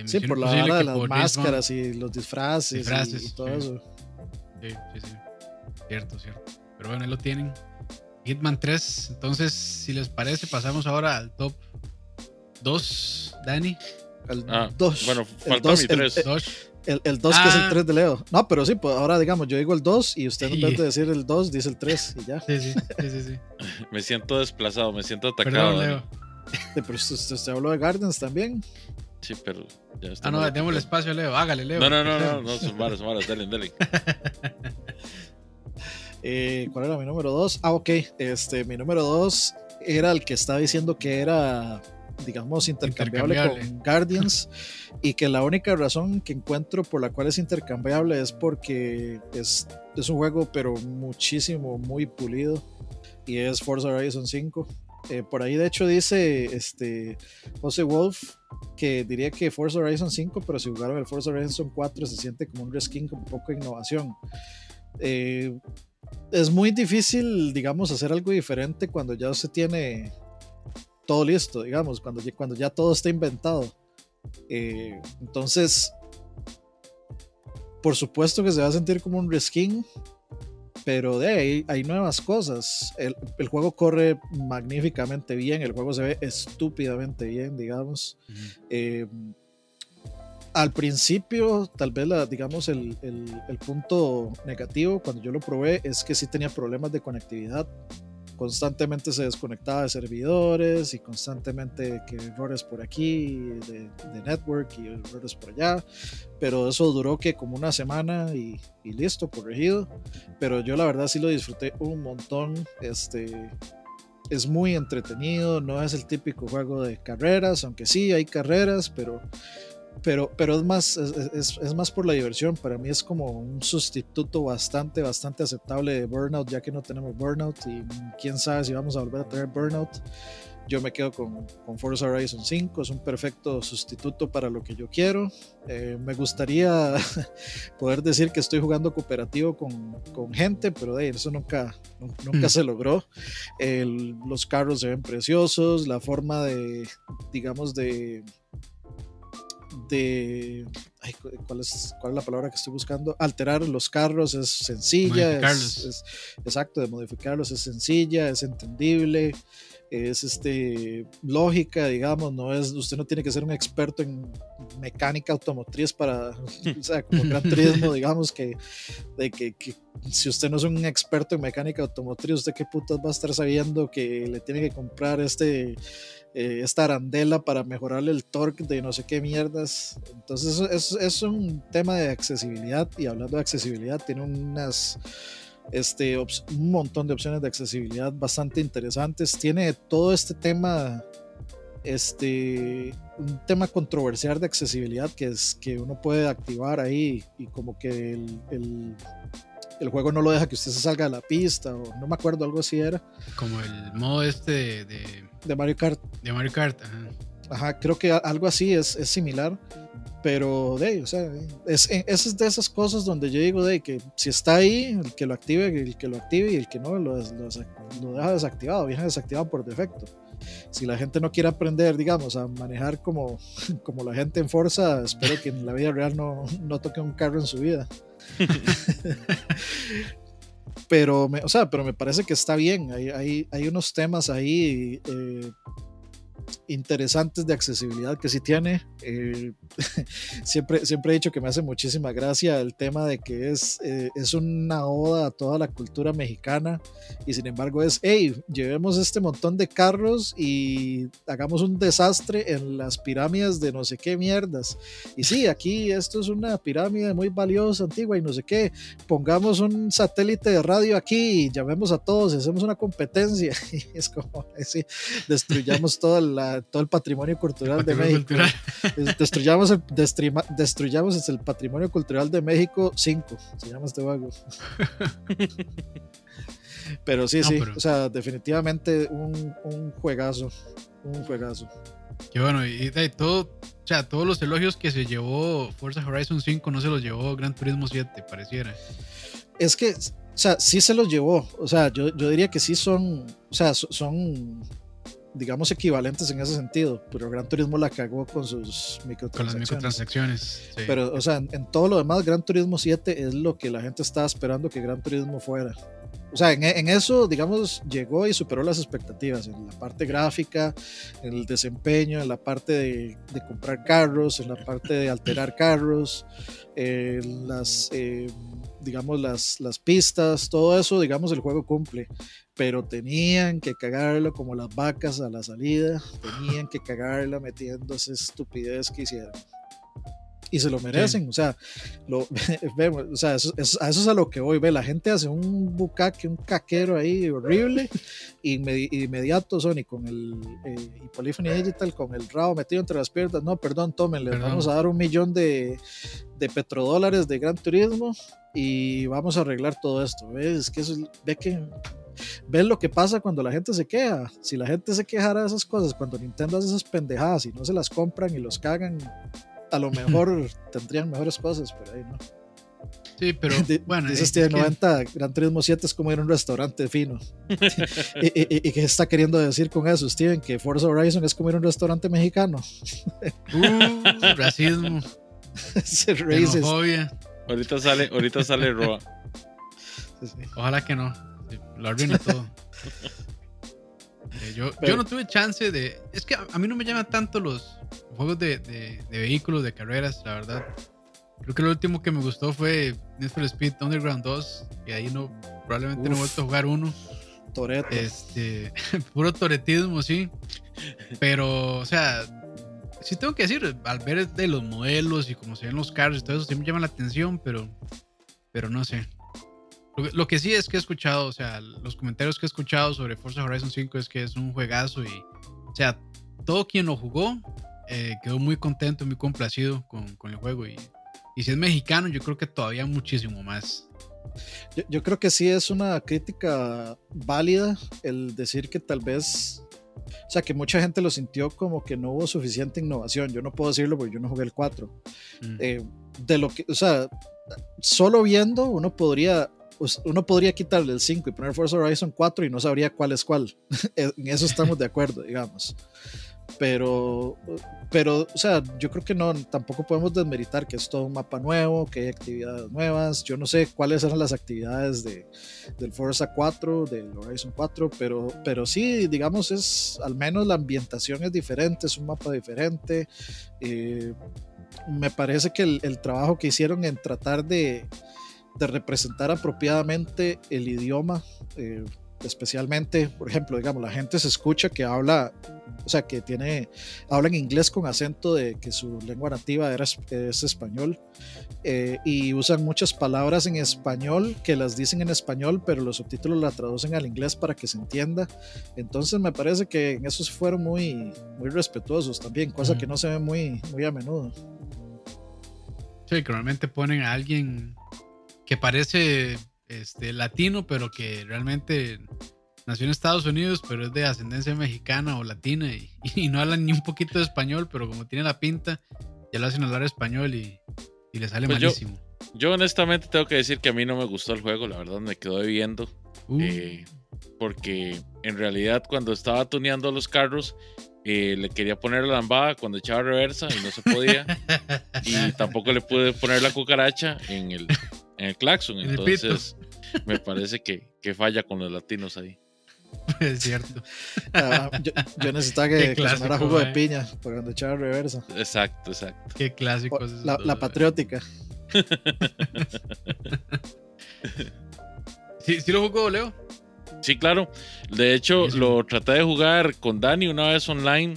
sí, por la hora de las máscaras y los disfraces, y, todo eso. Sí, sí, sí. Cierto, cierto. Pero bueno, ahí lo tienen. Hitman 3. Entonces, si les parece, pasamos ahora al top 2, Dani. El ah, 2. Bueno, falta mi 3. El, el 2 que es el 3 ah. de Leo. No, pero sí, pues ahora digamos, yo digo el 2 y usted en vez de decir el 2 dice el 3 y ya. Sí, sí, sí, sí. *laughs* me siento desplazado, me siento atacado. Perdón, Leo. pero usted, usted, habló de Gardens también. Sí, pero ya está. Ah, no, démosle espacio a Leo. Hágale, Leo. No, no, no, no, *laughs* no, son malos, son malos. Dale, dale. *laughs* Eh, ¿Cuál era mi número 2? Ah, ok. Este, mi número 2 era el que estaba diciendo que era, digamos, intercambiable, con Guardians *laughs* y que la única razón que encuentro por la cual es intercambiable es porque es, es un juego, pero muchísimo, muy pulido y es Forza Horizon 5. Eh, por ahí de hecho dice este José Wolf que diría que Forza Horizon 5, pero si jugaron el Forza Horizon 4 se siente como un reskin con poco innovación. Eh, es muy difícil, digamos, hacer algo diferente cuando ya se tiene todo listo, digamos, cuando, cuando ya todo está inventado. Eh, entonces, por supuesto que se va a sentir como un reskin, pero de ahí hay nuevas cosas. El, juego corre magníficamente bien, el juego se ve estúpidamente bien, digamos. Eh, al principio, tal vez, la, digamos, el, el, punto negativo cuando yo lo probé es que sí tenía problemas de conectividad. Constantemente se desconectaba de servidores y constantemente que errores por aquí de, network y errores por allá, pero eso duró que como una semana y, listo, corregido, pero yo la verdad sí lo disfruté un montón, este es muy entretenido, no es el típico juego de carreras, aunque sí hay carreras, pero pero, pero es, más, es, es, más por la diversión. Para mí es como un sustituto bastante, bastante aceptable de Burnout, ya que no tenemos Burnout y quién sabe si vamos a volver a tener Burnout. Yo me quedo con, con Forza Horizon 5, es un perfecto sustituto para lo que yo quiero. Eh, me gustaría *laughs* poder decir que estoy jugando cooperativo con, con gente, pero de eso nunca, nunca mm. se logró. los carros se ven preciosos, la forma de, digamos, de de ¿cuál, es, ¿cuál es la palabra que estoy buscando? Alterar los carros es sencilla, es, exacto, de modificarlos es sencilla, es entendible, es este, lógica, digamos, no es, usted no tiene que ser un experto en mecánica automotriz para, *laughs* o sea, como Gran Turismo, digamos, que, de que, que, si usted no es un experto en mecánica automotriz, usted qué putas va a estar sabiendo que le tiene que comprar este eh, esta arandela para mejorarle el torque de no sé qué mierdas. Entonces es, es, un tema de accesibilidad y hablando de accesibilidad tiene unas... Este, un montón de opciones de accesibilidad bastante interesantes. Tiene todo este tema este un tema controversial de accesibilidad que es que uno puede activar ahí y como que el, el juego no lo deja que usted se salga de la pista o no me acuerdo, algo así era. Como el modo este de... De Mario Kart. De Mario Kart, ajá. Ajá, creo que algo así es, es similar. Pero de, o sea, es, es de esas cosas donde yo digo de que si está ahí, el que lo active, el que lo active y el que no lo, lo, deja desactivado, viene desactivado por defecto. Si la gente no quiere aprender, digamos, a manejar como, *laughs* como la gente en Forza, espero que en la vida real no, no toque un carro en su vida. *laughs* pero, me, o sea, pero me parece que está bien. Hay, hay, hay unos temas ahí eh, interesantes de accesibilidad que sí tiene. Eh, *laughs* siempre, siempre he dicho que me hace muchísima gracia el tema de que es, eh, es una oda a toda la cultura mexicana y sin embargo es, hey, llevemos este montón de carros y hagamos un desastre en las pirámides de no sé qué mierdas. Y sí, aquí esto es una pirámide muy valiosa, antigua y no sé qué. Pongamos un satélite de radio aquí y llamemos a todos hacemos una competencia. *laughs* Y es como, así, destruyamos toda la todo el patrimonio cultural de México. Destruyamos el, destruyamos el patrimonio cultural de México 5, se llama este juego. *laughs* pero sí, sí, o sea, definitivamente un, un, juegazo, un juegazo. Qué bueno, y, todo, o sea, todos los elogios que se llevó Forza Horizon 5 no se los llevó Gran Turismo 7, pareciera. Es que, o sea, sí se los llevó, o sea, yo, yo diría que sí son, o sea, son digamos, equivalentes en ese sentido, pero Gran Turismo la cagó con sus microtransacciones. Con las microtransacciones. Pero, o sea, en, todo lo demás, Gran Turismo 7 es lo que la gente estaba esperando que Gran Turismo fuera. O sea, en, en, eso, digamos, llegó y superó las expectativas en la parte gráfica, en el desempeño, en la parte de, de comprar carros, en la parte de alterar carros, en las, eh, digamos, las, las pistas, todo eso, digamos, el juego cumple pero tenían que cagarlo como las vacas a la salida, tenían que cagarla metiendo esa estupidez que hicieron. Y se lo merecen, o sea, lo, *laughs* vemos, o sea eso, a eso es a lo que voy, ve, la gente hace un bucaque, un caquero ahí horrible, y inmediato Sony con el eh, y Polyphony Digital con el rabo metido entre las piernas, no, perdón, tómenle, vamos a dar un millón de, de petrodólares de Gran Turismo y vamos a arreglar todo esto, ¿ves? Es que eso, ve que ven lo que pasa cuando la gente se queja. Si la gente se quejara de esas cosas, cuando Nintendo hace esas pendejadas y no se las compran y los cagan, a lo mejor *laughs* tendrían mejores cosas, pero ahí no. Sí, pero *laughs* bueno. Dice Steven 90, Gran Turismo 7 es como ir a un restaurante fino. *laughs* y, y, qué está queriendo decir con eso, Steven? Que Forza Horizon es como ir a un restaurante mexicano. uh, racismo. Xenofobia. Ahorita sale, ahorita sale Roa. Ojalá que no. Lo arruina todo. Eh, yo, yo no tuve chance de. Es que a, mí no me llaman tanto los juegos de, de, de, vehículos, de carreras, la verdad. Creo que lo último que me gustó fue Need for Speed Underground 2. Y ahí no, probablemente no he vuelto a jugar uno. Toreto. Este, *laughs* puro toretismo, sí. Pero, o sea, sí tengo que decir, al ver de los modelos y cómo se ven los carros y todo eso, sí me llama la atención, pero, pero no sé. Lo, que sí es que he escuchado, o sea, los comentarios que he escuchado sobre Forza Horizon 5 es que es un juegazo y, o sea, todo quien lo jugó eh, quedó muy contento, muy complacido con, con el juego y, y, si es mexicano, yo creo que todavía muchísimo más. Yo, yo creo que sí es una crítica válida el decir que tal vez o sea, que mucha gente lo sintió como que no hubo suficiente innovación. Yo no puedo decirlo porque yo no jugué el 4. Mm. Eh, de lo que, o sea, solo viendo uno podría, uno podría quitarle el 5 y poner Forza Horizon 4 y no sabría cuál es cuál. *laughs* en eso estamos de acuerdo, digamos pero, pero, o sea, yo creo que no, tampoco podemos desmeritar que es todo un mapa nuevo, que hay actividades nuevas. Yo no sé cuáles eran las actividades de, del Forza 4, del Horizon 4, pero, pero sí, digamos, es al menos la ambientación es diferente, es un mapa diferente. Eh, me parece que el, el, trabajo que hicieron en tratar de, de representar apropiadamente el idioma, eh, especialmente, por ejemplo, digamos, la gente se escucha que habla, o sea, que tiene, habla en inglés con acento de que su lengua nativa era, es español, eh, y usan muchas palabras en español que las dicen en español, pero los subtítulos la traducen al inglés para que se entienda. Entonces me parece que en eso fueron muy, muy respetuosos también, cosa que no se ve muy, muy a menudo. Sí, que normalmente ponen a alguien que parece este, latino, pero que realmente nació en Estados Unidos, pero es de ascendencia mexicana o latina y, *laughs* no hablan ni un poquito de español, pero como tiene la pinta, ya lo hacen hablar español y, le sale pues malísimo. Yo, honestamente tengo que decir que a mí no me gustó el juego, la verdad me quedó debiendo. Uh. Eh, porque en realidad cuando estaba tuneando los carros, eh, le quería poner la lambada cuando echaba reversa y no se podía. *laughs* y tampoco le pude poner la cucaracha en el, en el claxon. Entonces, me parece que, que, falla con los latinos ahí. *laughs* Es cierto. Ah, yo, necesitaba que, que sonara jugo de piña por cuando echaba reversa. Exacto, exacto. Qué clásico. La, la patriótica. *laughs* ¿Sí, ¿Sí lo jugó, Leo? Sí, claro. De hecho, lo traté de jugar con Dani una vez online,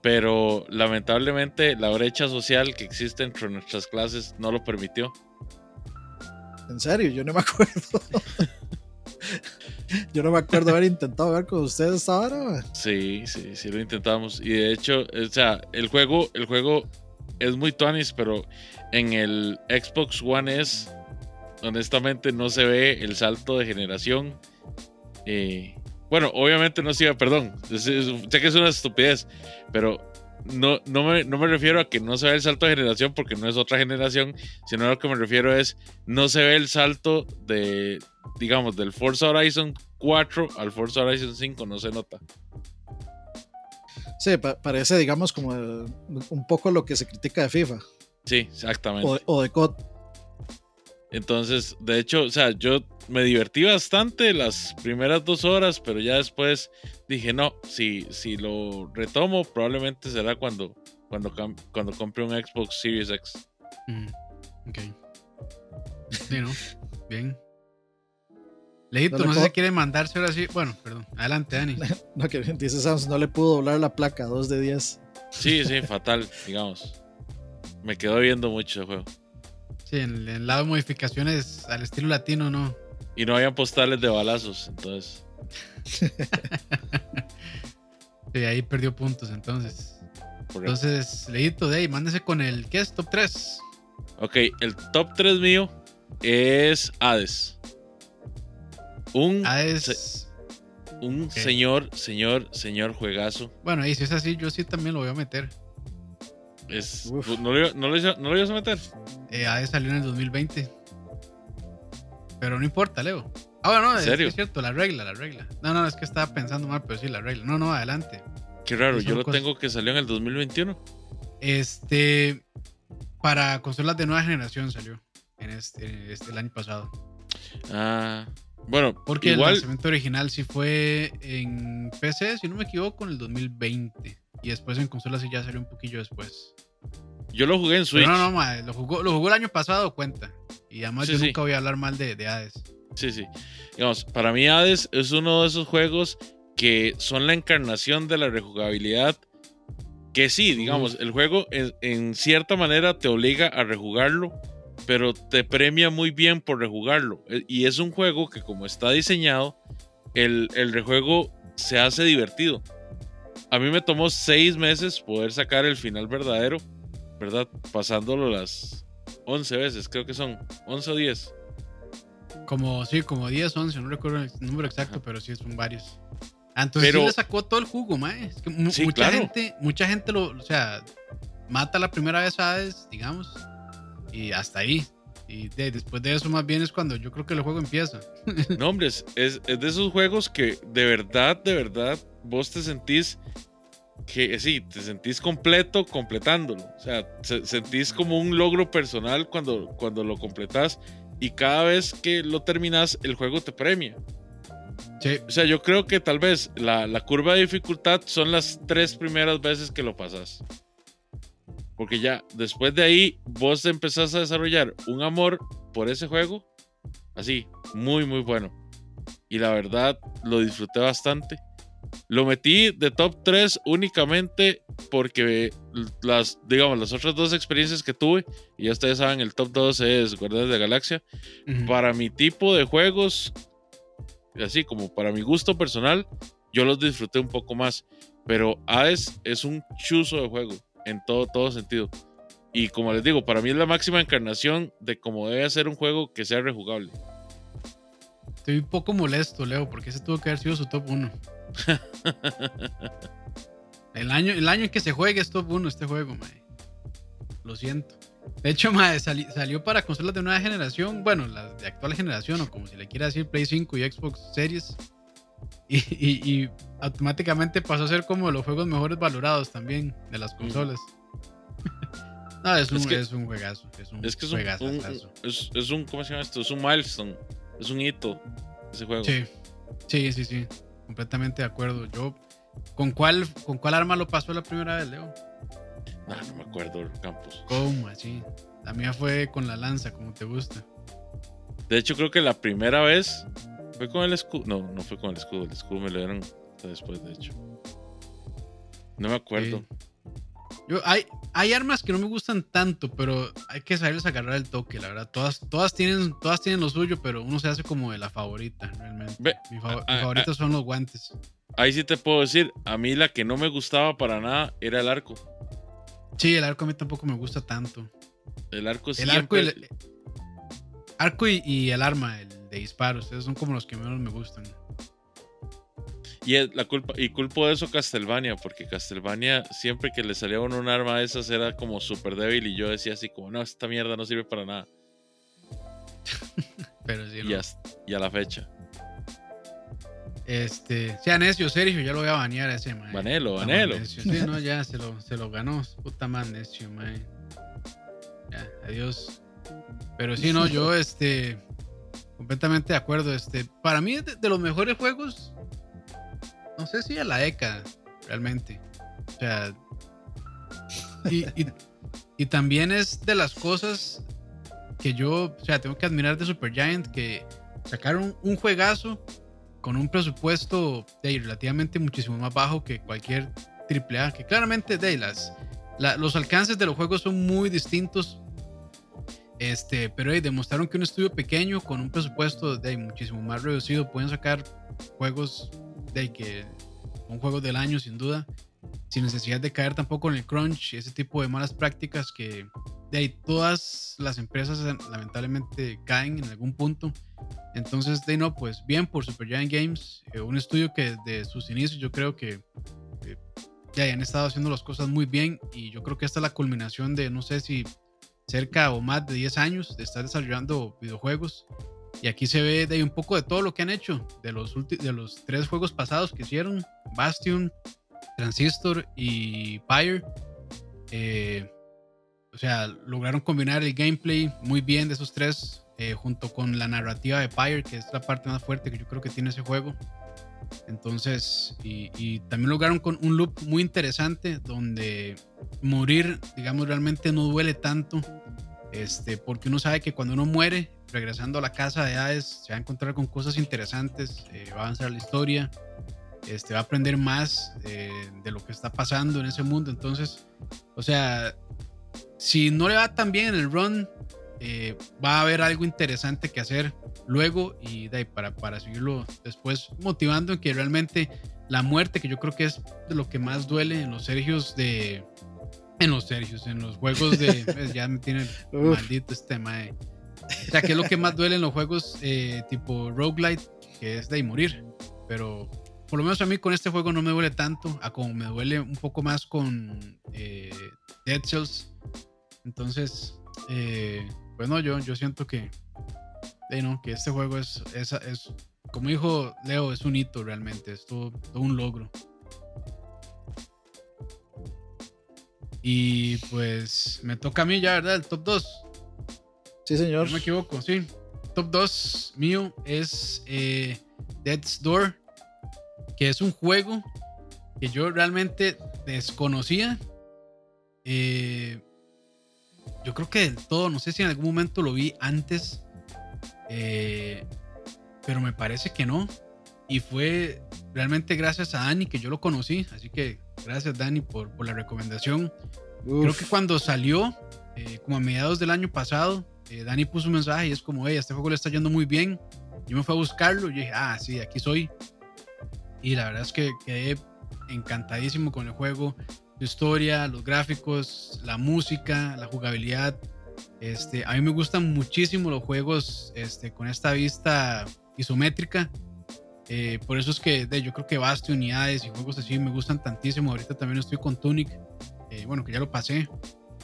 pero lamentablemente la brecha social que existe entre nuestras clases no lo permitió. En serio, yo no me acuerdo. *laughs* yo no me acuerdo haber intentado ver con ustedes ahora. Sí, sí, sí lo intentamos. Y de hecho, o sea, el juego, el juego es muy tuanis, pero en el Xbox One S, honestamente no se ve el salto de generación eh, bueno, obviamente no siga, perdón, sé que es una estupidez, pero no, no, me, no me refiero a que no se ve el salto de generación porque no es otra generación, sino a lo que me refiero es no se ve el salto de, digamos, del Forza Horizon 4 al Forza Horizon 5, no se nota. Sí, parece, digamos, como un poco lo que se critica de FIFA. Sí, exactamente. O, o de COD. Entonces, de hecho, o sea, yo me divertí bastante las primeras dos horas, pero ya después dije, no, si, si lo retomo, probablemente será cuando, cuando, cuando compre un Xbox Series X. Mm, ok. Sí, ¿no? Bien. Leito, no, sé si quiere mandarse ahora sí. Bueno, perdón. Adelante, Dani. *laughs* No, que dice Samsung, no le pudo doblar la placa, 2 de 10. Sí, sí, fatal, digamos. Me quedó viendo mucho el juego. Sí, en el lado de modificaciones al estilo latino, ¿no? Y no habían postales de balazos, entonces. *laughs* sí, ahí perdió puntos, entonces. Entonces, Leito, de ahí, mándese con el, ¿qué es? Top 3. Ok, el top 3 mío es Hades. Un Hades. un señor, señor, señor juegazo. Bueno, y si es así, yo sí también lo voy a meter. Es, ¿no, lo, no, lo, ibas a meter? Eh, de salió en el 2020. Pero no importa, Leo. Ah, bueno, no, Es, cierto, la regla, la regla. No, no, es que estaba pensando mal, pero sí, la regla. No, no, adelante. Qué raro, yo lo tengo que salió en el 2021. Este, para consolas de nueva generación salió en este, este el año pasado. Ah, bueno, porque el lanzamiento original sí fue en PC, si no me equivoco, en el 2020. Y después en consolas sí ya salió un poquillo después. Yo lo jugué en Switch. no, no, lo jugó, lo jugó el año pasado, cuenta. Y además yo nunca voy a hablar mal de, de Hades. Sí, sí. Digamos, para mí Hades es uno de esos juegos que son la encarnación de la rejugabilidad. Que sí, digamos, el juego en, cierta manera te obliga a rejugarlo, pero te premia muy bien por rejugarlo. E, y es un juego que como está diseñado, el, el rejuego se hace divertido. A mí me tomó seis meses poder sacar el final verdadero, ¿verdad? Pasándolo las 11 veces, creo que son 11 o 10. Como, sí, como 10, 11, no recuerdo el número exacto, pero sí son varios. Ah, entonces sí le sacó todo el jugo, mae. Es que mucha gente, mucha gente lo, o sea, mata la primera vez a Hades, digamos, y hasta ahí. Y después de eso, más bien es cuando yo creo que el juego empieza. No, hombre, es, es, de esos juegos que de verdad, de verdad, vos te sentís que eh, sí, te sentís completo completándolo. O sea, sentís como un logro personal cuando, cuando lo completas y cada vez que lo terminas, el juego te premia. O sea, yo creo que tal vez la, curva de dificultad son las tres primeras veces que lo pasas. Porque ya después de ahí vos empezás a desarrollar un amor por ese juego. Así, muy, muy bueno. Y la verdad, lo disfruté bastante. Lo metí de top 3 únicamente porque las, digamos, las otras dos experiencias que tuve, y ya ustedes saben, el top 2 es Guardianes de Galaxia. Para mi tipo de juegos, así como para mi gusto personal, yo los disfruté un poco más. Pero Hades es un chuzo de juego en todo, todo sentido. Y como les digo, para mí es la máxima encarnación de cómo debe ser un juego que sea rejugable. Estoy un poco molesto, Leo, porque ese tuvo que haber sido su top 1. *laughs* el, año, el año en que se juegue es top 1 este juego, mae. Lo siento. De hecho, mae, salió para consolas de nueva generación, bueno, las de actual generación, o como se le quiera decir, Play 5 y Xbox Series. Y, automáticamente pasó a ser como los juegos mejores valorados también de las consolas. *laughs* no, es un, es, un juegazo. Es un, es que es un, es, un, ¿cómo se llama esto? Es un milestone. Es un hito ese juego. Sí, sí, sí, sí. Completamente de acuerdo. Yo, ¿con cuál, ¿con cuál arma lo pasó la primera vez, Leo? Ah, no me acuerdo, Campos. ¿Cómo así? La mía fue con la lanza, como te gusta. De hecho, creo que la primera vez fue con el escudo. No, no fue con el escudo. El escudo me lo dieron después, de hecho. No me acuerdo. Yo, hay, hay armas que no me gustan tanto, pero hay que saberles agarrar el toque, la verdad. Todas, todas, tienen, todas tienen lo suyo, pero uno se hace como de la favorita, realmente. mi, favorita son los guantes. Ahí sí te puedo decir, a mí la que no me gustaba para nada era el arco. Sí, el arco a mí tampoco me gusta tanto. El arco El arco, y el, arco y, el arma, el de disparos, esos son como los que menos me gustan. Y la culpa, y culpo de eso Castlevania, porque Castlevania siempre que le salía uno un arma de esas era como súper débil y yo decía así como, no, esta mierda no sirve para nada. *laughs* Pero sí, y, a, la fecha. Este, sea necio, Sergio, ya lo voy a banear a ese, man. Banelo, banelo. Sí, no, ya *laughs* se lo, se lo ganó. Puta man, necio, man. Ya, adiós. Pero sí, no, yo, *laughs* este, completamente de acuerdo. Este, para mí, de los mejores juegos no sé si a la ECA, realmente. O sea, y, también es de las cosas que yo, o sea, tengo que admirar de Supergiant, que sacaron un juegazo con un presupuesto de relativamente muchísimo más bajo que cualquier AAA, que claramente de los alcances de los juegos son muy distintos. Este, pero demostraron que un estudio pequeño con un presupuesto de muchísimo más reducido pueden sacar juegos de que un juego del año sin duda, sin necesidad de caer tampoco en el crunch ese tipo de malas prácticas que, de ahí todas las empresas lamentablemente caen en algún punto. Entonces, de no, pues bien por Supergiant Games, eh, un estudio que de sus inicios yo creo que ya han estado haciendo las cosas muy bien y yo creo que esta es la culminación de no sé si cerca o más de 10 años de estar desarrollando videojuegos. Y aquí se ve de un poco de todo lo que han hecho, de los, de los tres juegos pasados que hicieron, Bastion, Transistor y Pyre. Eh, o sea, lograron combinar el gameplay muy bien de esos tres, eh, junto con la narrativa de Pyre, que es la parte más fuerte que yo creo que tiene ese juego. Entonces, y, también lograron con un loop muy interesante donde morir, digamos, realmente no duele tanto, este, porque uno sabe que cuando uno muere, regresando a la casa de Hades, se va a encontrar con cosas interesantes, eh, va a avanzar la historia, este, va a aprender más eh, de lo que está pasando en ese mundo. Entonces, o sea, si no le va tan bien en el run, eh, va a haber algo interesante que hacer luego y de para, para seguirlo después motivando en que realmente la muerte, que yo creo que es de lo que más duele en los Sergios de... En los Sergios, en los juegos de... *laughs* Pues, ya me tiene maldito este tema. O sea, que es lo que más duele en los juegos eh, tipo roguelite, que es de morir. Pero por lo menos a mí con este juego no me duele tanto, a como me duele un poco más con eh, Dead Cells. Entonces, eh, bueno, yo, yo siento que, no, que este juego es, es, es, como dijo Leo, es un hito realmente, es todo, un logro. Y pues me toca a mí ya, ¿verdad? El top 2. Sí, señor. No me equivoco, sí. Top 2 mío es eh, Dead's Door, que es un juego que yo realmente desconocía. Eh, yo creo que del todo, no sé si en algún momento lo vi antes, eh, pero me parece que no. Y fue realmente gracias a Dani que yo lo conocí, así que gracias Dani por, por la recomendación. Creo que cuando salió, eh, como a mediados del año pasado, eh, Dani puso un mensaje y es como, hey, este juego le está yendo muy bien. Yo me fui a buscarlo y dije, ah, sí, aquí soy. Y la verdad es que quedé encantadísimo con el juego historia, los gráficos, la música, la jugabilidad. Este, a mí me gustan muchísimo los juegos este, con esta vista isométrica. Eh, por eso es que yo creo que Bastion, unidades y juegos así me gustan tantísimo. Ahorita también estoy con Tunic. Eh, bueno, que ya lo pasé.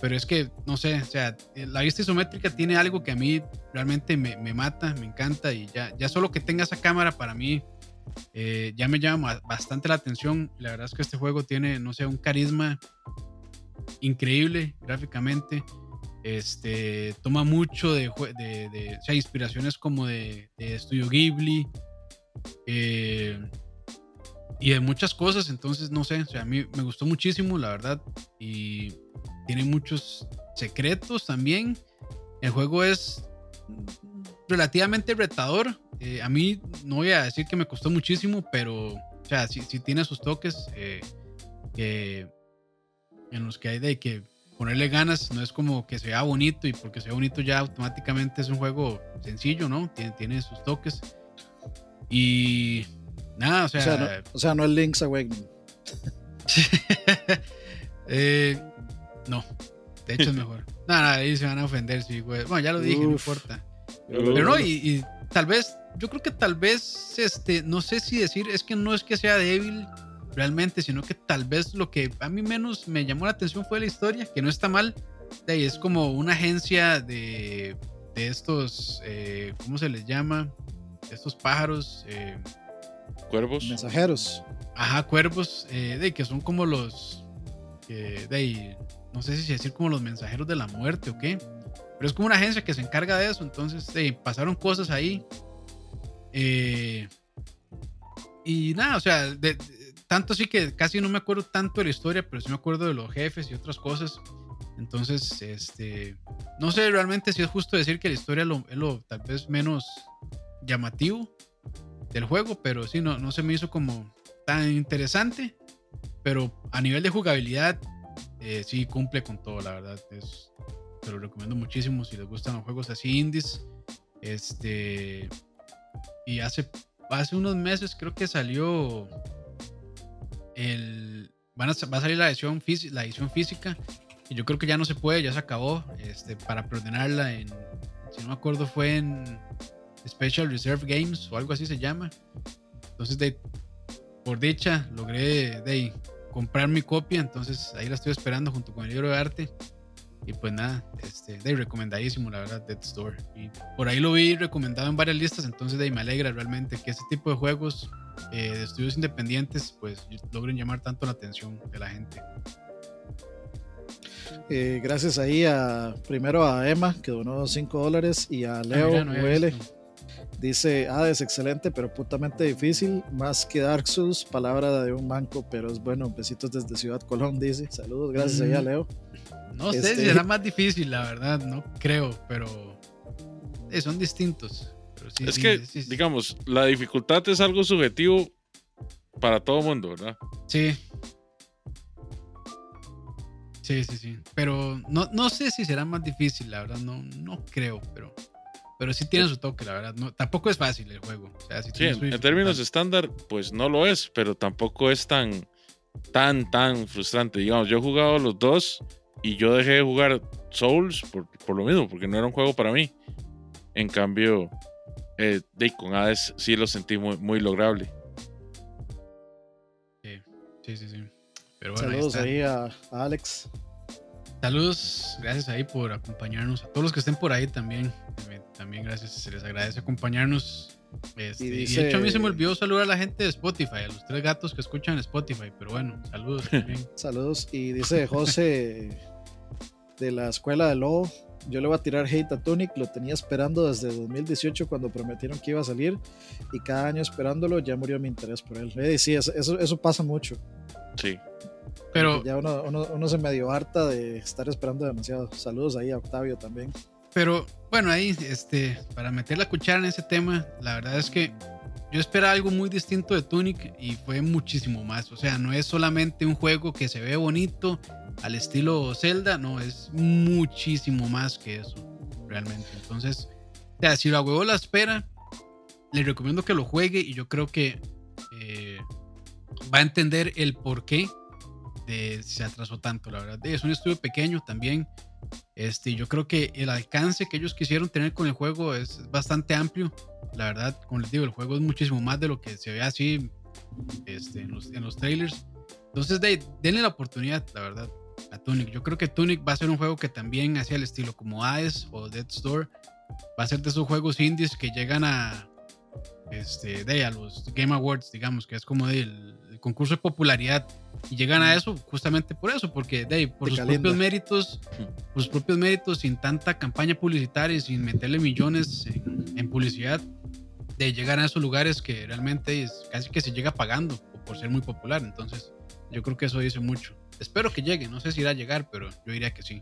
Pero es que, no sé, o sea, la vista isométrica tiene algo que a mí realmente me, me mata, me encanta. Y ya, ya solo que tenga esa cámara para mí eh, ya me llama bastante la atención. La verdad es que este juego tiene, no sé, un carisma increíble gráficamente. Este, toma mucho de, de, inspiraciones como de, de Studio Ghibli eh, y de muchas cosas. Entonces, no sé, o sea, a mí me gustó muchísimo, la verdad. Y tiene muchos secretos también. El juego es relativamente retador. Eh, a mí no voy a decir que me costó muchísimo, pero o sea, sí, tiene sus toques eh, en los que hay de que ponerle ganas. No es como que sea bonito y porque sea bonito ya automáticamente es un juego sencillo, ¿no? Tiene, tiene sus toques. Y nada, o sea. O sea, no, es Link's Awakening. *laughs* eh, no, de hecho es mejor. *laughs* Nada, ahí se van a ofender, sí, güey. Bueno, ya lo dije, no importa. Pero no, y, tal vez, yo creo que tal vez, este, no sé si decir, es que no es que sea débil realmente, sino que tal vez lo que a mí menos me llamó la atención fue la historia, que no está mal. De es como una agencia de, de estos, eh, ¿cómo se les llama? Estos pájaros. Eh, cuervos. Mensajeros. Ajá, cuervos, eh, de que son como los, de, no sé si decir como los mensajeros de la muerte o qué pero es como una agencia que se encarga de eso, entonces pasaron cosas ahí. Eh, y nada, o sea, tanto sí que casi no me acuerdo tanto de la historia, pero sí me acuerdo de los jefes y otras cosas. Entonces, este, no sé realmente si es justo decir que la historia es lo tal vez menos llamativo del juego, pero sí, no, no se me hizo como tan interesante. Pero a nivel de jugabilidad, eh, sí cumple con todo, la verdad. Es, te lo recomiendo muchísimo si les gustan los juegos así indies. Este. Y hace, hace unos meses creo que salió el. Van a, va a salir la edición, la edición física. Y yo creo que ya no se puede, ya se acabó. Este, para preordenarla en, si no me acuerdo, fue en Special Reserve Games o algo así se llama. Entonces, de, por dicha, logré de, comprar mi copia. Entonces, ahí la estoy esperando junto con el libro de arte. Y pues nada, este, de recomendadísimo, la verdad, Dead Store. Y por ahí lo vi recomendado en varias listas, entonces de me alegra realmente que este tipo de juegos eh, de estudios independientes pues logren llamar tanto la atención de la gente. Eh, gracias ahí a primero a Emma que donó 5 dólares y a Leo Ah, mira, no. Dice, ah, es excelente, pero putamente difícil, más que Dark Souls, palabra de un manco, pero es bueno, besitos desde Ciudad Colón, dice. Saludos, gracias Mm. Leo. No sé Este- si será más difícil, la verdad, no creo, pero eh, son distintos. Pero sí, es sí, que, sí, sí. digamos, la dificultad es algo subjetivo para todo mundo, ¿verdad? Sí. Sí, sí, sí. Pero no, no sé si será más difícil, la verdad, no, no creo, pero, pero sí tiene su toque, la verdad. No, tampoco es fácil el juego. O sea, sí en, términos estándar, pues no lo es, pero tampoco es tan, tan, tan frustrante. Digamos, yo he jugado los dos y yo dejé de jugar Souls por, por lo mismo, porque no era un juego para mí. En cambio, eh, de, con Hades sí lo sentí muy, muy lograble. Sí, sí, sí. sí. Pero bueno, ahí Saludos ahí a, a Alex. Saludos, gracias ahí por acompañarnos. A todos los que estén por ahí también. También- gracias, se les agradece acompañarnos. Este, Y de hecho a mí se me olvidó saludar a la gente de Spotify, a los tres gatos que escuchan Spotify, pero bueno, saludos también. *laughs* Saludos. Y dice José de la escuela de Lobo. Yo le voy a tirar hate a Tunic. Lo tenía esperando desde 2018 cuando prometieron que iba a salir. Y cada año esperándolo ya murió mi interés por él. Eh, sí, eso, eso, eso pasa mucho. Sí. Pero, Ya uno, uno, uno se medio harta de estar esperando demasiado. Saludos ahí a Octavio también. Pero bueno, ahí, este, para meter la cuchara en ese tema, la verdad es que yo esperaba algo muy distinto de Tunic y fue muchísimo más. O sea, no es solamente un juego que se ve bonito al estilo Zelda, no, es muchísimo más que eso, realmente. Entonces, o sea, si la huevo la espera, le recomiendo que lo juegue y yo creo que eh, va a entender el por qué de se atrasó tanto, la verdad. Es un estudio pequeño también. Este, yo creo que el alcance que ellos quisieron tener con el juego es bastante amplio. La verdad, como les digo, el juego es muchísimo más de lo que se ve así este, en, los, en los trailers. Entonces, de, denle la oportunidad, la verdad, a Tunic. Yo creo que Tunic va a ser un juego que también hacia el estilo como Hades o Dead Store. Va a ser de esos juegos indies que llegan a, este, de, a los Game Awards, digamos, que es como del el concurso de popularidad. Y llegan a eso justamente por eso, porque de, ahí, por sus propios méritos, por sus propios méritos, sin tanta campaña publicitaria y sin meterle millones en, en publicidad, de llegar a esos lugares que realmente es casi que se llega pagando por ser muy popular. Entonces, yo creo que eso dice mucho. Espero que llegue, no sé si irá a llegar, pero yo diría que sí.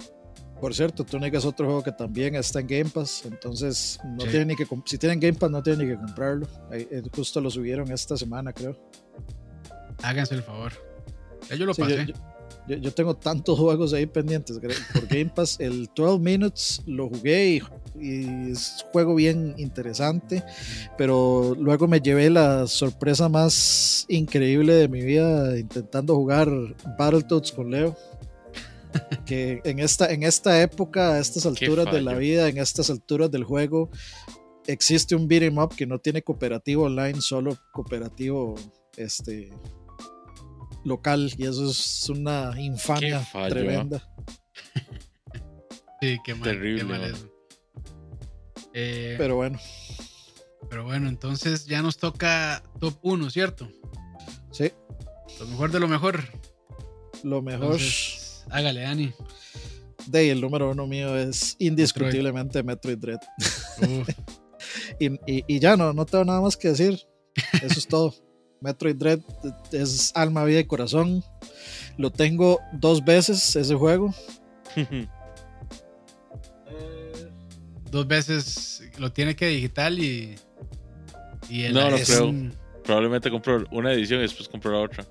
Por cierto, Tunic es otro juego que también está en Game Pass. Entonces, no Sí. tienen ni que si tienen Game Pass, no tienen ni que comprarlo. Eh, justo lo subieron esta semana, creo. Háganse el favor. Ya yo lo Sí, pasé. yo- yo- yo tengo tantos juegos ahí pendientes por Game Pass. El 12 Minutes lo jugué y, y es un juego bien interesante, pero luego me llevé la sorpresa más increíble de mi vida intentando jugar Battletoads con Leo. *laughs* Que en esta, en esta época, a estas alturas de la vida, en estas alturas del juego, existe un beat'em up que no tiene cooperativo online, solo cooperativo este local y eso es una infamia tremenda. Sí, qué mal. Terrible, qué mal eso. Eh, pero, Pero bueno, bueno, entonces ya nos toca top 1, ¿cierto? sí, Lo mejor de lo mejor. lo mejor Entonces, hágale, Dani. de ahí, el número uno mío es indiscutiblemente Metroid Dread. *laughs* Y, y- y ya no, no tengo nada más que decir. Eso es todo. *laughs* Metroid Dread es alma, vida y corazón. Lo tengo dos veces ese juego. *laughs* dos veces lo tiene que digital y. y el No, no es creo. un- Probablemente compró una edición y después compró la otra.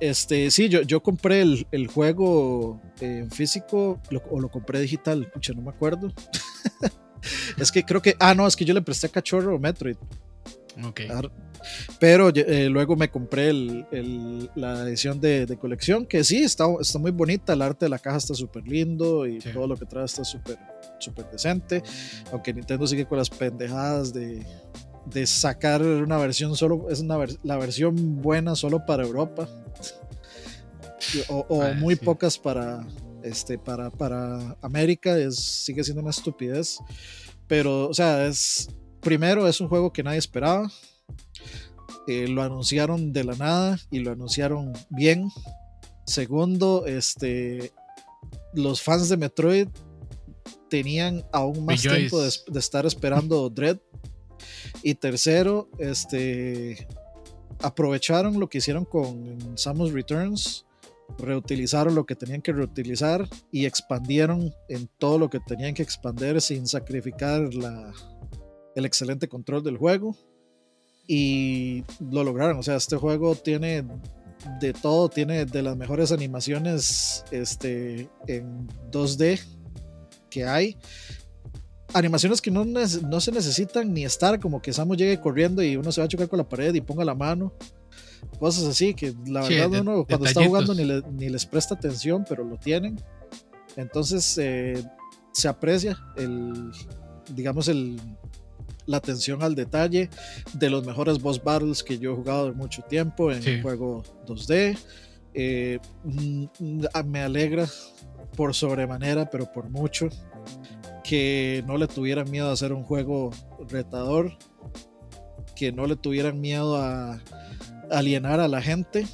Este, sí, yo, yo compré el, el juego en físico lo- o lo compré digital, pucha, no me acuerdo. *laughs* es que creo que, ah, no, es que yo le presté a Cachorro Metroid. Ok. Pero eh, luego me compré el, el, la edición de, de, colección, que sí, está, está muy bonita, el arte de la caja está súper lindo y sí. todo lo que trae está súper súper decente, aunque Nintendo sigue con las pendejadas de, de sacar una versión solo, es una la versión buena solo para Europa, o, o ah, muy sí. pocas para, este, para, para América, es, sigue siendo una estupidez, pero, o sea, es, primero es un juego que nadie esperaba, eh, lo anunciaron de la nada y lo anunciaron bien. Segundo, este, los fans de Metroid tenían aún más Rejoice. tiempo de, de, estar esperando *laughs* Dread. Y tercero, este, aprovecharon lo que hicieron con Samus Returns, reutilizaron lo que tenían que reutilizar y expandieron en todo lo que tenían que expandir sin sacrificar la, el excelente control del juego y lo lograron. O sea, este juego tiene de todo, tiene de las mejores animaciones este, en 2D que hay. Animaciones que no, no se necesitan ni estar, como que Samus llegue corriendo y uno se va a chocar con la pared y ponga la mano. Cosas así que la sí, verdad de, uno cuando está jugando ni, le, ni, les presta atención, pero lo tienen. Entonces eh, se aprecia el, digamos, el, la atención al detalle de los mejores boss battles que yo he jugado en mucho tiempo en sí. juego 2D. Eh, me alegra por sobremanera, pero por mucho, que no le tuvieran miedo a hacer un juego retador, que no le tuvieran miedo a alienar a la gente.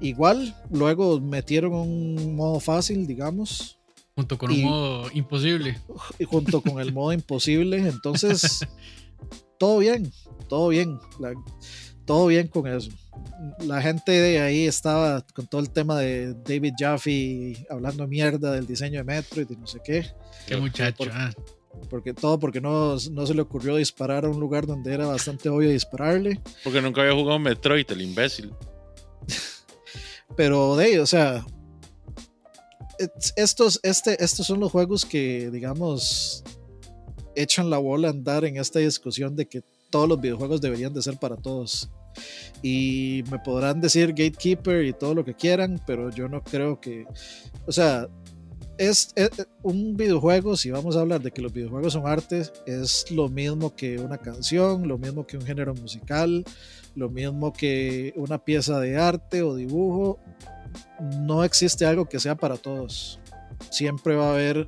Igual, luego metieron un modo fácil, digamos. Junto con y, un modo imposible. Junto con el modo imposible. Entonces, *laughs* todo bien, todo bien, la, todo bien con eso. La gente de ahí estaba con todo el tema de David Jaffe hablando mierda del diseño de Metroid y no sé qué. Qué muchacho. Porque, ah. porque todo porque no, no, se le ocurrió disparar a un lugar donde era bastante obvio dispararle. Porque nunca había jugado Metroid, el imbécil. *laughs* Pero de ahí, o sea, estos, este, estos son los juegos que, digamos, echan la bola a andar en esta discusión de que todos los videojuegos deberían de ser para todos. Y me podrán decir gatekeeper y todo lo que quieran, pero yo no creo que, o sea, es, un videojuego, si vamos a hablar de que los videojuegos son arte, es lo mismo que una canción, lo mismo que un género musical, lo mismo que una pieza de arte o dibujo. No existe algo que sea para todos. Siempre va a haber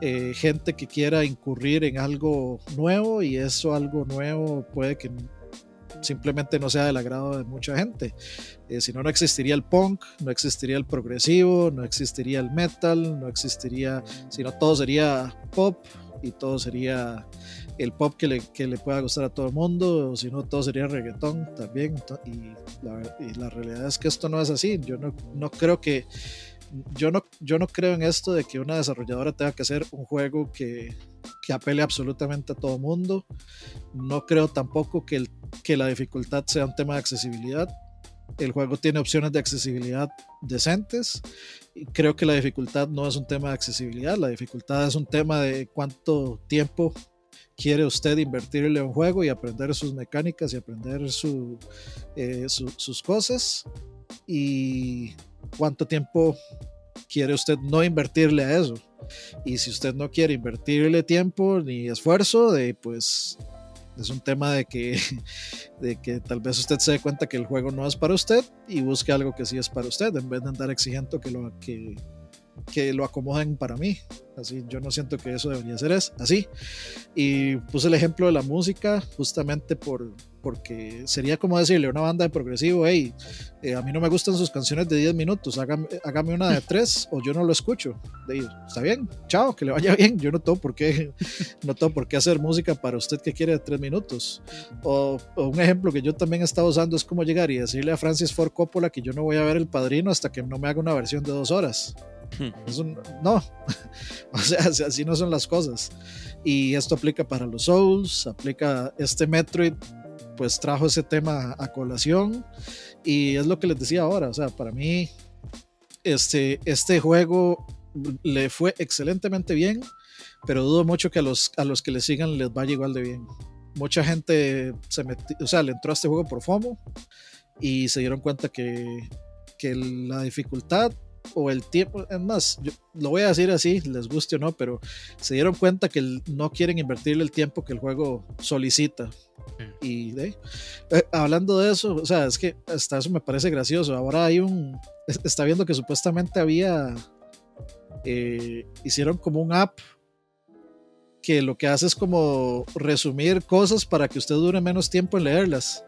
eh, gente que quiera incurrir en algo nuevo y eso algo nuevo puede que simplemente no sea del agrado de mucha gente. Eh, si no, no existiría el punk, no existiría el progresivo, no existiría el metal, no existiría, sino todo sería pop y todo sería el pop que le, que le pueda gustar a todo el mundo, o si no, todo sería reggaetón también. Y la, y la, realidad es que esto no es así. Yo no, no creo que yo no, yo no creo en esto de que una desarrolladora tenga que hacer un juego que, que apele absolutamente a todo mundo. No creo tampoco que, el, que la dificultad sea un tema de accesibilidad. El juego tiene opciones de accesibilidad decentes. Creo que la dificultad no es un tema de accesibilidad. La dificultad es un tema de cuánto tiempo quiere usted invertirle a un juego y aprender sus mecánicas y aprender su, eh, su, sus cosas. Y cuánto tiempo quiere usted no invertirle a eso. Y si usted no quiere invertirle tiempo ni esfuerzo, de, pues es un tema de que, *laughs* de que tal vez usted se dé cuenta que el juego no es para usted y busque algo que sí es para usted, en vez de andar exigiendo que lo, que, que lo acomoden para mí. Así, yo no siento que eso debería ser así. Y puse el ejemplo de la música justamente por, porque sería como decirle a una banda de progresivo, hey, eh, a mí no me gustan sus canciones de 10 minutos, hágame, hágame una de 3 o yo no lo escucho. De ellos, está bien, chao, que le vaya bien, yo no tengo por qué, *laughs* no tengo por qué hacer música para usted que quiere de 3 minutos. O, o, un ejemplo que yo también he estado usando es como llegar y decirle a Francis Ford Coppola que yo no voy a ver El Padrino hasta que no me haga una versión de 2 horas. Un, no, *laughs* o sea, así no son las cosas. Y esto aplica para los Souls, aplica este Metroid, pues trajo ese tema a colación. Y es lo que les decía ahora, o sea, para mí, este, este juego le fue excelentemente bien, pero dudo mucho que a los, a los que le sigan les vaya igual de bien. mucha gente se metió, o sea, le entró a este juego por FOMO y se dieron cuenta que, que la dificultad o el tiempo, es más, yo lo voy a decir así, les guste o no, pero se dieron cuenta que no quieren invertirle el tiempo que el juego solicita. Y de, eh, hablando de eso, o sea, es que hasta eso me parece gracioso. Ahora hay un, está viendo que supuestamente había, eh, hicieron como un app que lo que hace es como resumir cosas para que usted dure menos tiempo en leerlas.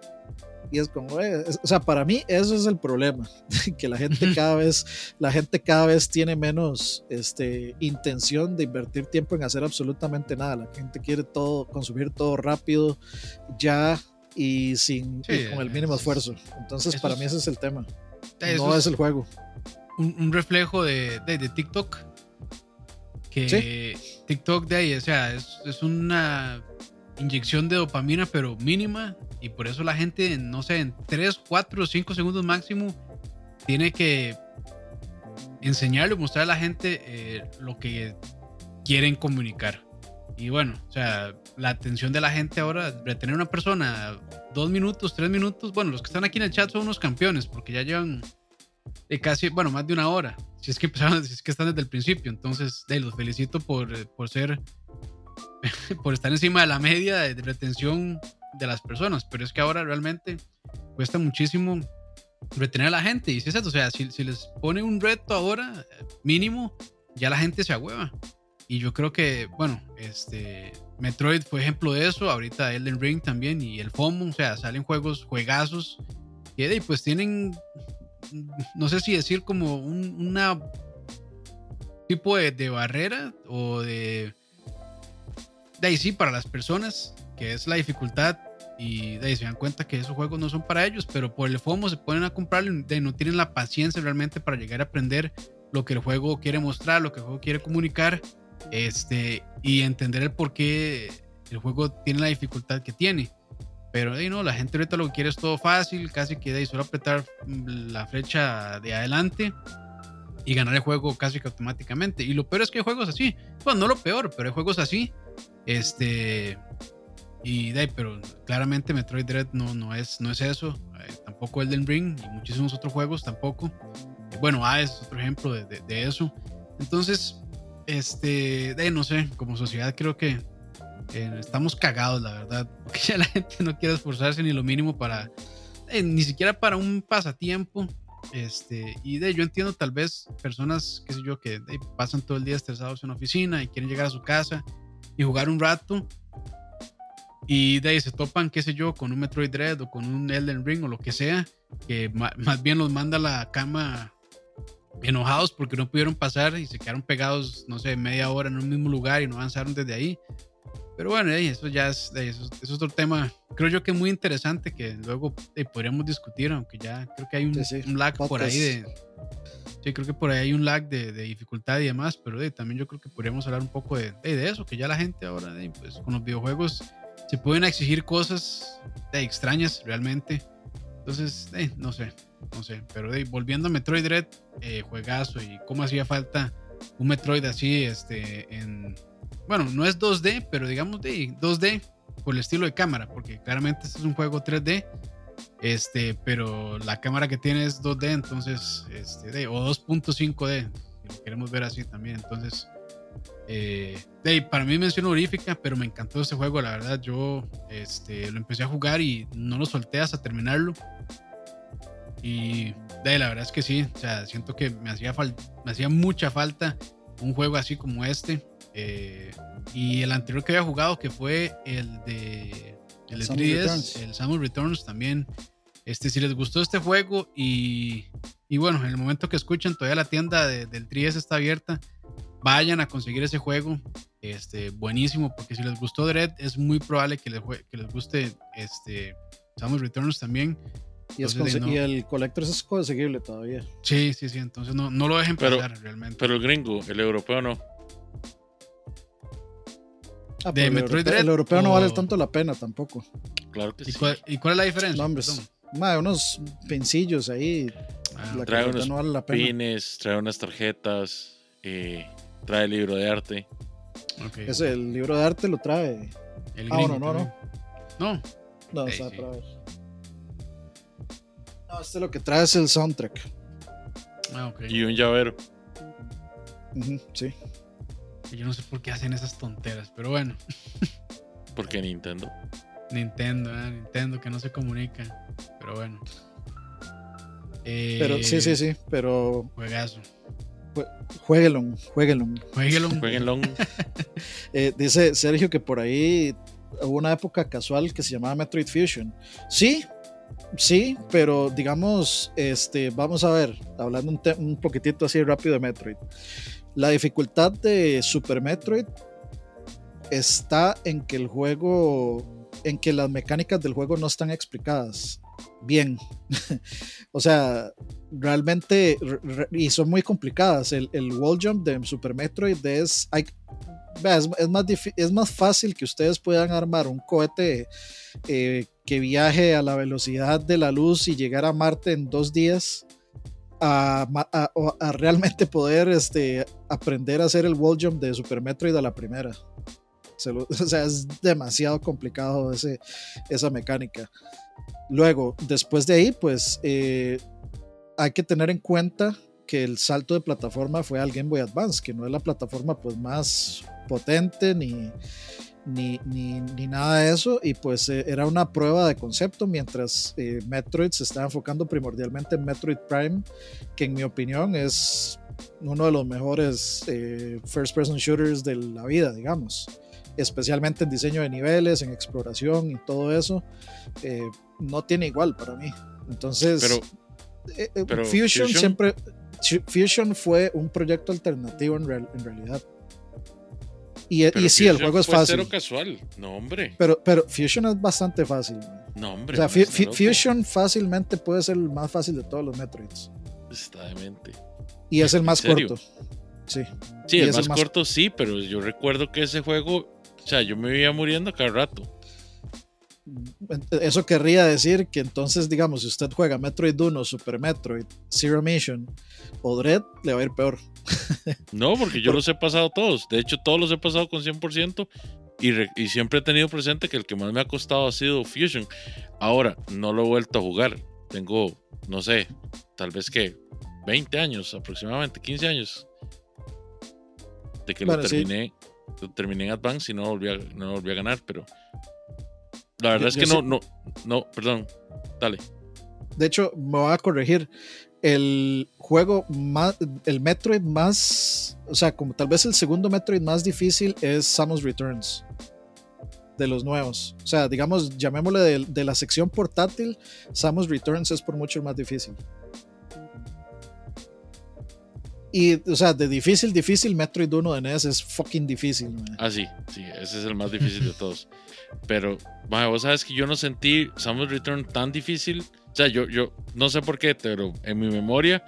Y es como, eh, o sea, para mí eso es el problema, *laughs* que la gente cada vez, la gente cada vez tiene menos este, intención de invertir tiempo en hacer absolutamente nada. La gente quiere todo, consumir todo rápido, ya y sin con el mínimo esfuerzo. Entonces, para mí ese es el tema. No es, el juego. Un, reflejo de, de, TikTok. Que TikTok de ahí, o sea, es, es una inyección de dopamina, pero mínima. Y por eso la gente, no sé, en 3, 4 o 5 segundos máximo, tiene que enseñarle, mostrar a la gente eh, lo que quieren comunicar. Y bueno, o sea, la atención de la gente ahora, retener a una persona dos minutos, tres minutos, bueno, los que están aquí en el chat son unos campeones, porque ya llevan de casi, bueno, más de una hora. Si es que empezaron, si es que están desde el principio. Entonces, de, los felicito por, eh, por ser *laughs* por estar encima de la media de, retención de las personas, pero es que ahora realmente cuesta muchísimo retener a la gente. Y si es eso, o sea, si, si les pone un reto ahora mínimo, ya la gente se agüeva. Y yo creo que, bueno, este Metroid fue ejemplo de eso, ahorita Elden Ring también y el FOMO, o sea, salen juegos, juegazos, y pues tienen, no sé si decir como un una tipo de, de barrera o de de ahí sí, para las personas, que es la dificultad, y de ahí se dan cuenta que esos juegos no son para ellos, pero por el FOMO se ponen a comprarlo y no tienen la paciencia realmente para llegar a aprender lo que el juego quiere mostrar, lo que el juego quiere comunicar, este, y entender el por qué el juego tiene la dificultad que tiene. Pero de no, la gente ahorita lo que quiere es todo fácil, casi que de ahí solo apretar la flecha de adelante y ganar el juego casi que automáticamente. Y lo peor es que hay juegos así. Bueno, no lo peor, pero hay juegos así este. Y de pero claramente Metroid Dread no, no, es, no es eso. Eh, tampoco Elden Ring y muchísimos otros juegos tampoco. Eh, bueno, A es otro ejemplo de, de, eso. Entonces, este, de no sé, como sociedad creo que eh, estamos cagados, la verdad. *laughs* Porque ya la gente no quiere esforzarse ni lo mínimo para, ni siquiera para un pasatiempo. Este, y de yo entiendo tal vez personas, qué sé yo, que pasan todo el día estresados en la oficina y quieren llegar a su casa y jugar un rato. Y de ahí se topan, qué sé yo, con un Metroid Dread o con un Elden Ring o lo que sea, que más bien los manda a la cama enojados porque no pudieron pasar y se quedaron pegados, no sé, media hora en un mismo lugar y no avanzaron desde ahí. Pero bueno, eso ya es, eso, es otro tema, creo yo que muy interesante que luego eh, podríamos discutir, aunque ya creo que hay un, lag por ahí de, Sí, creo que por ahí hay un lag de, dificultad y demás, pero también yo creo que podríamos hablar un poco de, de eso, que ya la gente ahora, pues con los videojuegos se pueden exigir cosas extrañas realmente. Entonces, no sé, no sé, pero volviendo a Metroid Dread, eh, juegazo y cómo hacía falta un Metroid así, este, en, bueno, no es 2D, pero digamos de 2D por el estilo de cámara, porque claramente este es un juego 3D este, pero la cámara que tiene es 2D, entonces, este, o 2.5D, si lo queremos ver así también. Entonces, eh, para mí mención honorífica, pero me encantó ese juego, la verdad. Yo este, lo empecé a jugar y no lo solté hasta terminarlo. Y de, la verdad es que sí, o sea, siento que me hacía, me hacía mucha falta un juego así como este. Eh, y el anterior que había jugado, que fue el de el 3DS, el Samus Returns también este, si les gustó este juego y, y bueno, en el momento que escuchen, todavía la tienda del 3 está abierta, vayan a conseguir ese juego. Este, buenísimo, porque si les gustó Dread, es muy probable que les, que les guste este, Samus Returns también. Y, el Collector es conseguible todavía. Sí, sí, sí. Entonces no, no lo dejen pasar realmente. Pero el gringo, el europeo no. Ah, de Metroid el europeo, no vale tanto la pena tampoco. Claro que ¿Y sí. Cuál, ¿Y cuál es la diferencia? Madre, unos pensillos ahí. Ah, trae unos no vale la pena. pines, trae unas tarjetas, eh, trae el libro de arte. Okay. Ese, el libro de arte lo trae. El ah, no, no, no. No. No, Ok, está sí. No, este lo que trae es el soundtrack. Ah, ok. Y un llavero. Sí. Yo no sé por qué hacen esas tonteras, pero bueno. *laughs* Porque Nintendo. Nintendo, ¿eh? Nintendo que no se comunica. Pero bueno. Eh, Pero sí, sí, sí. Pero Juegazo. Jueguelo, jueguelo. Jueguelo. Jueguenlo. *laughs* Eh, dice Sergio que por ahí hubo una época casual que se llamaba Metroid Fusion. Sí, sí, pero digamos, este, vamos a ver, hablando un, un poquitito así rápido de Metroid. La dificultad de Super Metroid está en que el juego, en que las mecánicas del juego no están explicadas bien. *laughs* o sea, realmente, re- y son muy complicadas. El, el wall jump de Super Metroid es, hay, es, es más es más fácil que ustedes puedan armar un cohete eh, que viaje a la velocidad de la luz y llegar a Marte en dos días. A, a- a realmente poder este, aprender a hacer el wall jump de Super Metroid a la primera. Se lo- *laughs* o sea, es demasiado complicado ese, esa mecánica. Luego, después de ahí, pues eh, hay que tener en cuenta que el salto de plataforma fue al Game Boy Advance, que no es la plataforma pues más potente ni, ni, ni, nada de eso, y pues eh, era una prueba de concepto, mientras eh, Metroid se estaba enfocando primordialmente en Metroid Prime, que en mi opinión es uno de los mejores eh, first person shooters de la vida, digamos, especialmente en diseño de niveles, en exploración y todo eso, eh, no tiene igual para mí. Entonces, Pero, eh, eh, pero Fusion, Fusion- siempre. Fu- Fusion fue un proyecto alternativo en, real- en realidad. Y, y sí, el juego es fue fácil. cero casual. No, hombre. Pero, pero Fusion es bastante fácil. No, hombre. O sea. Fusion fácilmente puede ser el más fácil de todos los Metroids. Está demente. Y es el ¿En más corto. Sí. Sí, más, el más- corto sí, pero yo recuerdo que ese juego, o sea, yo me iba muriendo cada rato. Eso querría decir que entonces, digamos, si usted juega Metroid 1, Super Metroid, Zero Mission o Dread, le va a ir peor. *laughs* No, porque yo los he pasado todos. De hecho, todos los he pasado con 100% y, re- y siempre he tenido presente que el que más me ha costado ha sido Fusion. Ahora, no lo he vuelto a jugar. Tengo, no sé, tal vez que 20 años aproximadamente, 15 años. De que Bueno, lo terminé, terminé en Advance y no volví a, no volví a ganar, pero la verdad Yo- es que no, no, no, perdón, dale. De hecho, me voy a corregir. El juego más, el Metroid más, o sea, como tal vez el segundo Metroid más difícil es Samus Returns. De los nuevos. O sea, digamos, llamémosle de, de la sección portátil, Samus Returns es por mucho el más difícil. Y, o sea, de difícil, difícil, Metroid 1 de NES es fucking difícil. man. Ah, sí, sí, ese es el más difícil de todos. Pero, mae, vos sabes que yo no sentí Samus Return tan difícil. O sea, yo, yo no sé por qué, pero en mi memoria,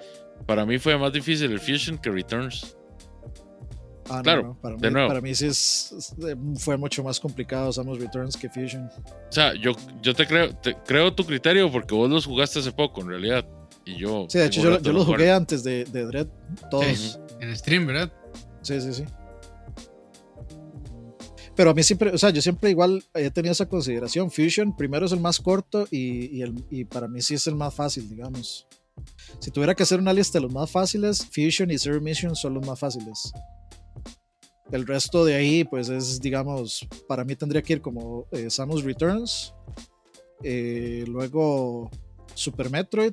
para mí fue más difícil el Fusion que Returns. Ah, no, Claro, no, para, de mí, nuevo. para mí sí es, fue mucho más complicado Samus Returns que Fusion. O sea, yo, yo te creo, te creo tu criterio porque vos los jugaste hace poco, en realidad. Y yo. Sí, de hecho, yo, yo los jugué antes de, de Dread, todos. Sí, en stream, ¿verdad? Sí, sí, sí. Pero a mí siempre, o sea, yo siempre igual he tenido esa consideración. Fusion primero es el más corto y, y el, y para mí sí es el más fácil, digamos. Si tuviera que hacer una lista de los más fáciles, Fusion y Zero Mission son los más fáciles. El resto de ahí, pues es, digamos, para mí tendría que ir como eh, Samus Returns, eh, luego Super Metroid.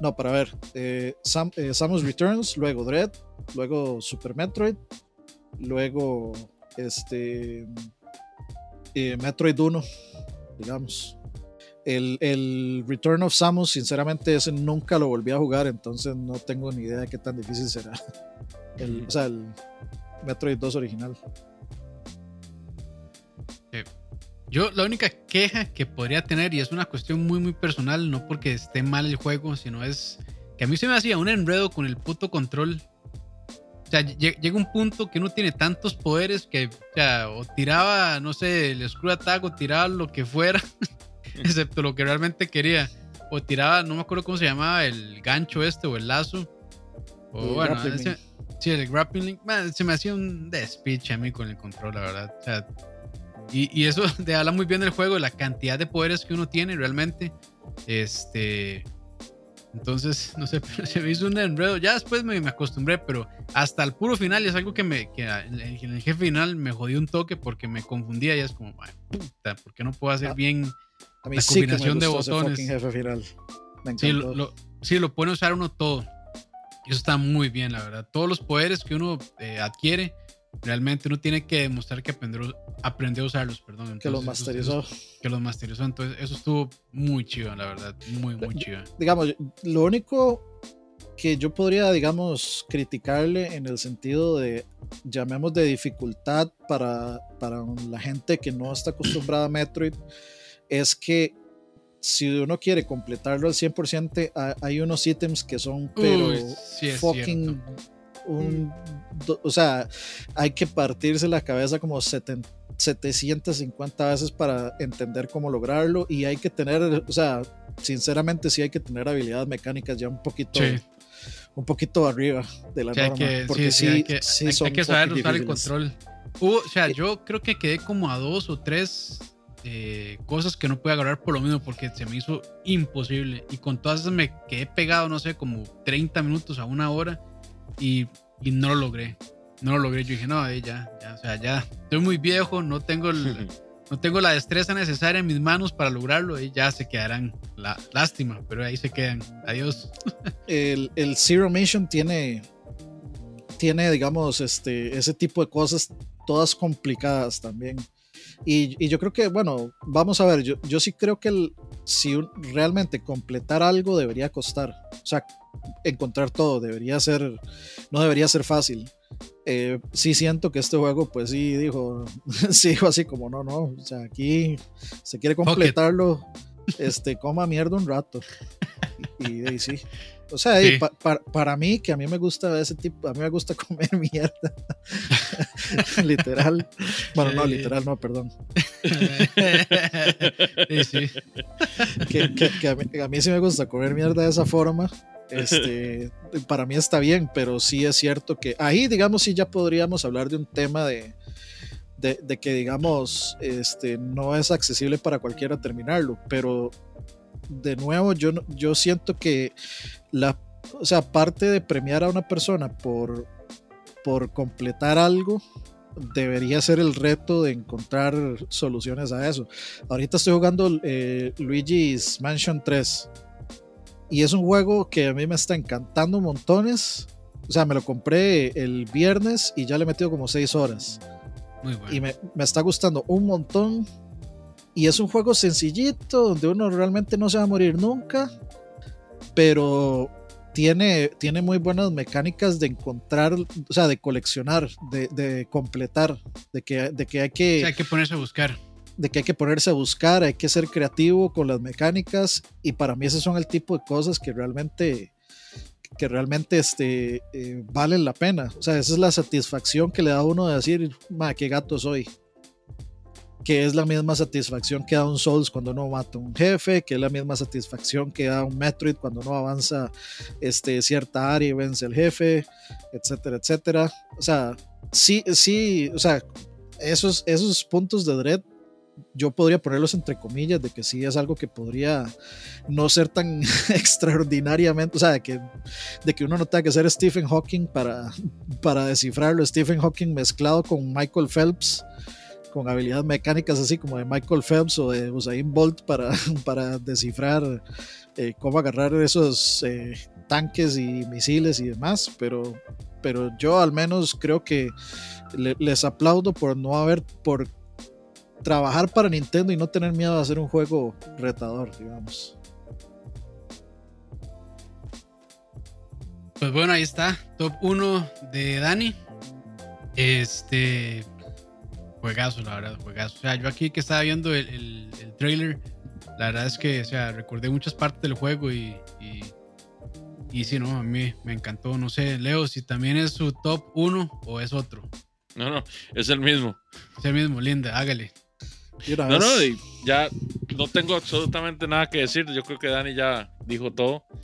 No, para ver, eh, Sam- eh, Samus Returns, luego Dread, luego Super Metroid, luego este eh, Metroid 1, digamos. El, el Return of Samus, sinceramente, ese nunca lo volví a jugar, entonces no tengo ni idea de qué tan difícil será. *laughs* El, o sea, el Metroid 2 original. Yo la única queja que podría tener, y es una cuestión muy muy personal, no porque esté mal el juego, sino es que a mí se me hacía un enredo con el puto control. O sea, lle- llega un punto que uno tiene tantos poderes que, o sea, o tiraba, no sé, el screw attack o tiraba lo que fuera, *laughs* excepto lo que realmente quería. O tiraba, no me acuerdo cómo se llamaba, el gancho este o el lazo. O El bueno, grappling ese- sí, el grappling man, se me hacía un despiche a mí con el control, la verdad. O sea, Y, y eso *laughs* te habla muy bien del juego, de la cantidad de poderes que uno tiene realmente. Este. Entonces, no sé, *laughs* pero se me hizo un enredo. Ya después me, me acostumbré, pero hasta el puro final es algo que me que en el, en el jefe final me jodió un toque porque me confundía y es como, "Ay, puta, ¿por qué no puedo hacer Ah, bien? A mí La sí que me combinación de gustó ese botones. fucking jefe final. Me Sí, lo, lo- sí, lo puede usar uno todo. Y eso está muy bien, la verdad. Todos los poderes que uno eh, adquiere, realmente uno tiene que demostrar que aprendió, aprendió a usarlos, perdón. que Entonces, eso- masterizó. eso- que los masterizó. Entonces, eso estuvo muy chido, la verdad. Muy, muy chido. digamos, lo único que yo podría, digamos, criticarle en el sentido de, llamemos de dificultad para, para la gente que no está acostumbrada a Metroid, es que si uno quiere completarlo al 100%, ha- hay unos ítems que son, pero Uy, sí fucking... Un, do- o sea, hay que partirse la cabeza como 70 750 veces para entender cómo lograrlo y hay que tener, o sea, sinceramente sí hay que tener habilidades mecánicas ya un poquito Sí. un poquito arriba de la Sí, norma, que, porque sí, hay que, sí hay- son hay que saber usar el control. O sea, Eh, yo creo que quedé como a dos o tres eh, cosas que no pude agarrar por lo mismo, porque se me hizo imposible. Y con todas esas me quedé pegado, no sé, como 30 minutos a una hora y, y no lo logré. No lo logré. Yo dije, no, eh, ya, ya, o sea, ya estoy muy viejo, no tengo, el- *laughs* no tengo la destreza necesaria en mis manos para lograrlo y ya se quedarán. La, lástima, pero ahí se quedan. Adiós. *laughs* el, el Zero Mission tiene tiene digamos este ese tipo de cosas todas complicadas también y, y yo creo que bueno vamos a ver yo, yo sí creo que el, si un- realmente completar algo debería costar o sea encontrar todo debería ser no debería ser fácil. Eh, sí siento que este juego pues sí dijo *laughs* sí dijo así como no no o sea aquí se quiere completarlo este coma mierda un rato y, y sí o sea, Sí. y pa- pa- para mí, que a mí me gusta ese tipo, a mí me gusta *laughs* comer mierda. *laughs* literal. Bueno, no, literal, no, perdón. *laughs* sí, sí. Que, que- que a, mí, a mí sí me gusta comer mierda de esa forma. Este, para mí está bien, pero sí es cierto que ahí, digamos, sí ya podríamos hablar de un tema de, de, que, digamos, este, no es accesible para cualquiera terminarlo, pero de nuevo, yo, yo siento que o sea, parte de premiar a una persona por, por completar algo debería ser el reto de encontrar soluciones a eso. Ahorita estoy jugando eh, Luigi's Mansion 3 y es un juego que a mí me está encantando montones. O sea, me lo compré el viernes y ya le he metido como 6 horas Muy bueno. y me, me está gustando un montón. Y es un juego sencillito, donde uno realmente no se va a morir nunca, pero tiene, tiene muy buenas mecánicas de encontrar, o sea, de coleccionar, de, de completar, de que, de que hay O que sea, hay que ponerse a buscar. de que hay que ponerse a buscar, hay que ser creativo con las mecánicas y para mí esos son el tipo de cosas que realmente que realmente este, eh, valen la pena. O sea, esa es la satisfacción que le da a uno de decir, ma, qué gato soy. Que es la misma satisfacción que da un Souls cuando uno mata a un jefe, que es la misma satisfacción que da un Metroid cuando uno avanza este, cierta área y vence al jefe, etcétera, etcétera. O sea, sí, sí, o sea, esos, esos puntos de Dread yo podría ponerlos entre comillas de que sí es algo que podría no ser tan *laughs* extraordinariamente, o sea, de que, de que uno no tenga que ser Stephen Hawking para, para descifrarlo. Stephen Hawking mezclado con Michael Phelps, con habilidades mecánicas así como de Michael Phelps o de Usain Bolt para, *laughs* para descifrar eh, cómo agarrar esos eh, tanques y misiles y demás, pero, pero yo al menos creo que le- les aplaudo por no haber, por trabajar para Nintendo y no tener miedo de hacer un juego retador, digamos. Pues bueno, ahí está. Top 1 de Dani. Este. Juegazo, la verdad, juegazo. O sea, yo aquí que estaba viendo el, el, el trailer, la verdad es que, o sea, recordé muchas partes del juego y. Y, y sí, no, a mí me encantó. No sé, Leo, si también es su top 1 o es otro. No, no, es el mismo. Es el mismo, linda, hágale. No, no, y ya no tengo absolutamente nada que decir. Yo creo que Dani ya dijo todo. *laughs*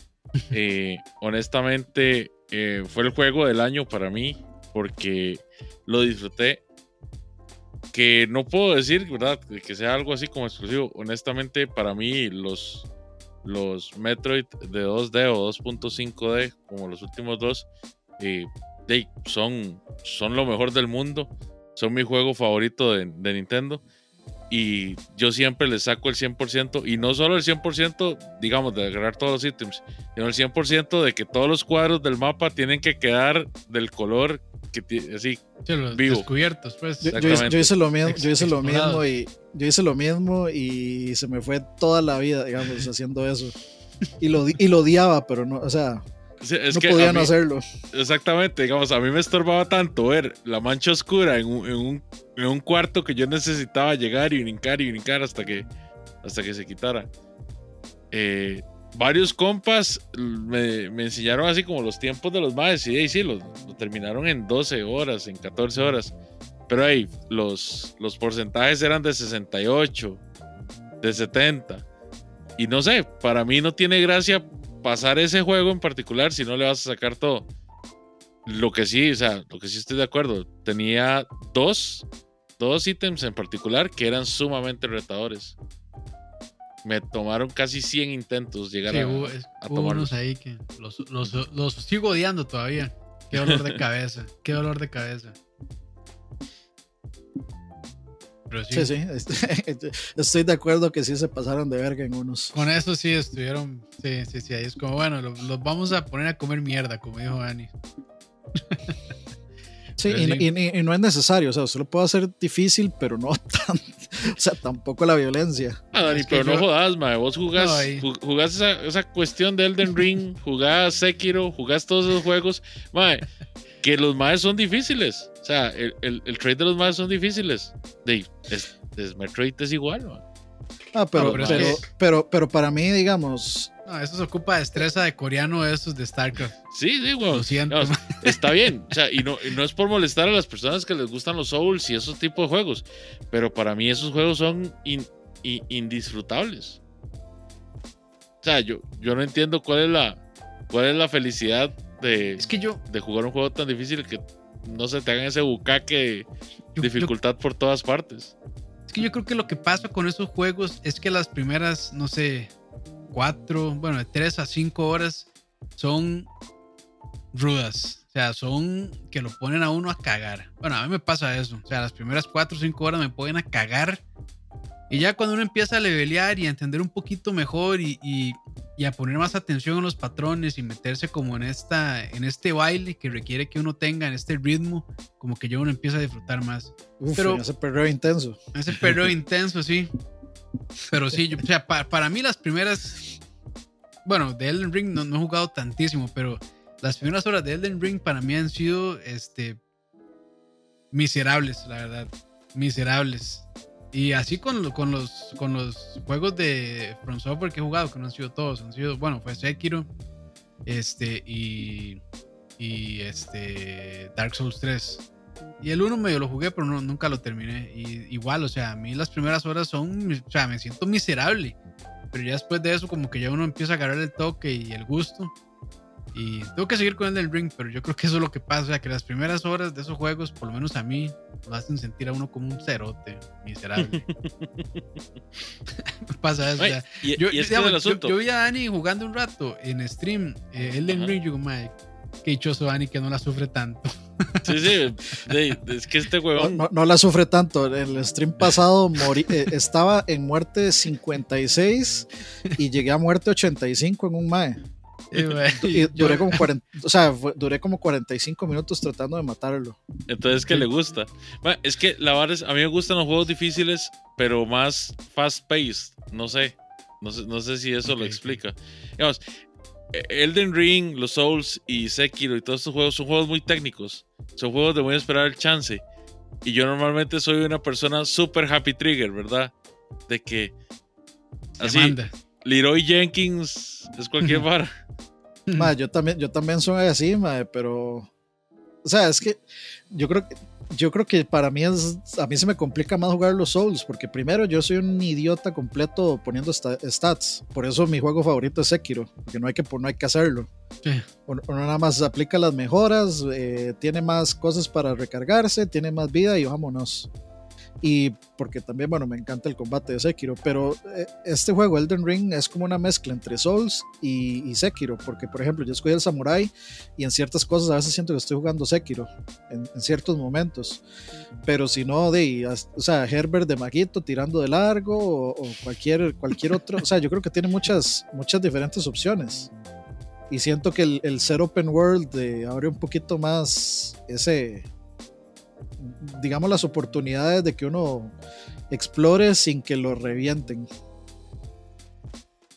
Eh, honestamente, eh, fue el juego del año para mí porque lo disfruté aunque no puedo decir, ¿verdad? Que sea algo así como exclusivo. Honestamente, para mí, los, los Metroid de 2D o 2.5D, como los últimos dos, eh, son, son lo mejor del mundo. Son mi juego favorito de, de Nintendo y yo siempre le saco el 100% y no solo el 100% digamos de agarrar todos los ítems sino el 100% de que todos los cuadros del mapa tienen que quedar del color que así vivo. descubiertos pues. Yo, hice lo mismo yo hice lo mismo y yo hice lo mismo y se me fue toda la vida digamos haciendo eso. Y lo y lo odiaba pero no o sea no podían hacerlo. Exactamente, digamos, a mí me estorbaba tanto ver la mancha oscura en un, en un, cuarto que yo necesitaba llegar y brincar y brincar hasta que, hasta que se quitara. Eh, varios compas me, enseñaron así como los tiempos de los maes y sí, lo, terminaron en 12 horas, en 14 horas. Pero ahí, los, los porcentajes eran de 68, de 70. Y no sé, para mí no tiene gracia pasar ese juego en particular si no le vas a sacar todo. Lo que sí, o sea, lo que sí estoy de acuerdo, tenía dos, dos ítems en particular que eran sumamente retadores. Me tomaron casi 100 intentos llegar a, hubo, ahí que los, los, los sigo odiando todavía. Qué dolor de *laughs* cabeza, qué dolor de cabeza. Sí. sí, *laughs* estoy, de acuerdo que sí se pasaron de verga en unos. Con eso sí estuvieron, sí, sí, sí, ahí es como, bueno, los, vamos a poner a comer mierda, como dijo Dani. *laughs* Sí, y, no es necesario, o sea, solo puede ser difícil, pero no *laughs* tan, o sea, tampoco la violencia. Ah, Dani, pero no jodas, mae, vos jugás, jugás esa, esa, cuestión de Elden Ring, jugás Sekiro, jugás todos esos juegos, mae, que los maes son difíciles. O sea, el, el, trade de los maes son difíciles. De, es, Metroid es igual, ¿no? Ah, pero, pero, pero, pero, para mí, digamos. No, eso se ocupa de destreza de coreano, esos de StarCraft. Sí, sí, güey. está bien. O sea, y no, y no es por molestar a las personas que les gustan los Souls y esos tipos de juegos. Pero para mí, esos juegos son indisfrutables. O sea, yo, yo no entiendo cuál es la, cuál es la felicidad de, es que yo, de jugar un juego tan difícil que no se te hagan ese bucaque dificultad por todas partes. Es que yo creo que lo que pasa con esos juegos es que las primeras, no sé, cuatro, bueno, de tres a cinco horas son rudas. O sea, son que lo ponen a uno a cagar. Bueno, a mí me pasa eso. O sea, las primeras cuatro o cinco horas me ponen a cagar y ya cuando uno empieza a levelear y a entender un poquito mejor y, y, a poner más atención en los patrones y meterse como en, esta, en este baile que requiere que uno tenga, en este ritmo, como que ya uno empieza a disfrutar más. Pero, ese perreo intenso. Ese perreo intenso, sí. Pero sí, o sea, para mí las primeras, bueno, de Elden Ring no, no, he jugado tantísimo, pero las primeras horas de Elden Ring para mí han sido, este, miserables, la verdad. Miserables. Y así con, con, los, con los juegos de From Software que he jugado, que no han sido todos, han sido, bueno, fue Sekiro, este, y, y este, Dark Souls 3. Y el 1 medio lo jugué, pero no, nunca lo terminé. Y igual, o sea, a mí las primeras horas son, o sea, me siento miserable. Pero ya después de eso, como que ya uno empieza a agarrar el toque y el gusto. Y tengo que seguir con el del ring, pero yo creo que eso es lo que pasa, o sea, que las primeras horas de esos juegos, por lo menos a mí, lo hacen sentir a uno como un cerote miserable. *laughs* pasa eso. o sea, yo, yo, vi a Dani jugando un rato en stream, eh, el del ring, yo como, qué dichoso Dani que no la sufre tanto. Sí, sí, es que este huevón. No, la sufre tanto. En el stream pasado morí, eh, estaba en muerte 56 y llegué a muerte 85 en un MAE. Y, duré, como 40, o sea, duré como 45 minutos tratando de matarlo. Entonces, ¿qué le gusta? es que la verdad es, a mí me gustan los juegos difíciles, pero más fast-paced. No sé. No sé, no sé si eso lo explica. Digamos, Elden Ring, los Souls y Sekiro y todos estos juegos son juegos muy técnicos. Son juegos de muy esperar el chance. Y yo normalmente soy una persona super happy trigger, ¿verdad? De que. Así. Leroy Jenkins es cualquier *laughs* vara. *laughs* yo también, yo también soy así, pero. O sea, es que yo creo que yo creo que para mí es, a mí se me complica más jugar los Souls, porque primero yo soy un idiota completo poniendo stats, por eso mi juego favorito es Sekiro, porque no hay que, no hay que hacerlo. Uno, nada más aplica las mejoras, eh, tiene más cosas para recargarse, tiene más vida y vámonos. Y porque también, bueno, me encanta el combate de Sekiro, pero eh, este juego, Elden Ring, es como una mezcla entre Souls y, y, Sekiro, porque por ejemplo, yo escogí el Samurai y en ciertas cosas a veces siento que estoy jugando Sekiro, en, en ciertos momentos, pero si no, de, o sea, Herbert de Maguito tirando de largo o, o cualquier, cualquier otro, o sea, yo creo que tiene muchas, muchas diferentes opciones. Y siento que el, Set Open World de abre un poquito más ese, digamos, las oportunidades de que uno explore sin que lo revienten.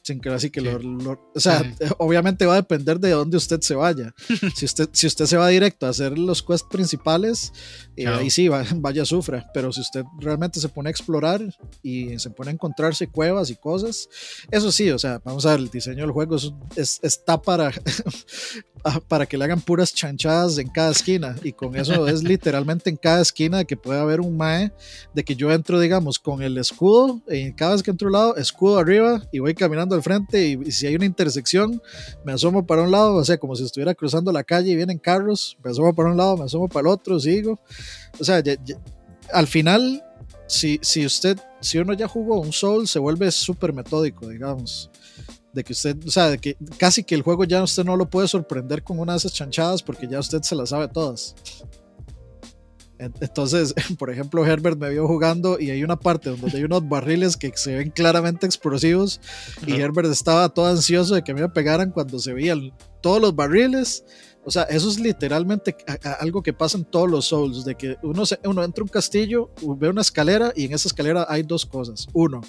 Sin que así que Sí. lo, lo- O sea, Sí. *laughs* obviamente va a depender de dónde usted se vaya. *laughs* si, usted, si usted se va directo a hacer los quests principales, eh, ahí sí, va- *laughs* vaya, sufra. Pero si usted realmente se pone a explorar y se pone a encontrarse cuevas y cosas, eso sí, o sea, vamos a ver, el diseño del juego es- es- está para, ah, para que le hagan puras chanchadas en cada esquina. Y con eso es literalmente en cada esquina que puede haber un mae de que yo entro, digamos, con el escudo, en cada vez que entro a un lado, escudo arriba y voy caminando al frente. Y, y si hay una intersección, me asomo para un lado, o sea, como si estuviera cruzando la calle y vienen carros, me asomo para un lado, me asomo para el otro, sigo. O sea, ya- ya- al final, si, si usted, si uno ya jugó un Soul, se vuelve súper metódico, digamos de que usted, o sea, de que casi que el juego ya usted no lo puede sorprender con una de esas chanchadas porque ya usted se las sabe todas. En- Entonces, *laughs* por ejemplo, Herbert me vio jugando y hay una parte donde hay unos barriles que se ven claramente explosivos y. Herbert estaba todo ansioso de que me pegaran cuando se veían todos los barriles. O sea, eso es literalmente algo que pasa en todos los Souls, de que uno, se- uno entra a un castillo, ve una escalera y en esa escalera hay dos cosas. Uno,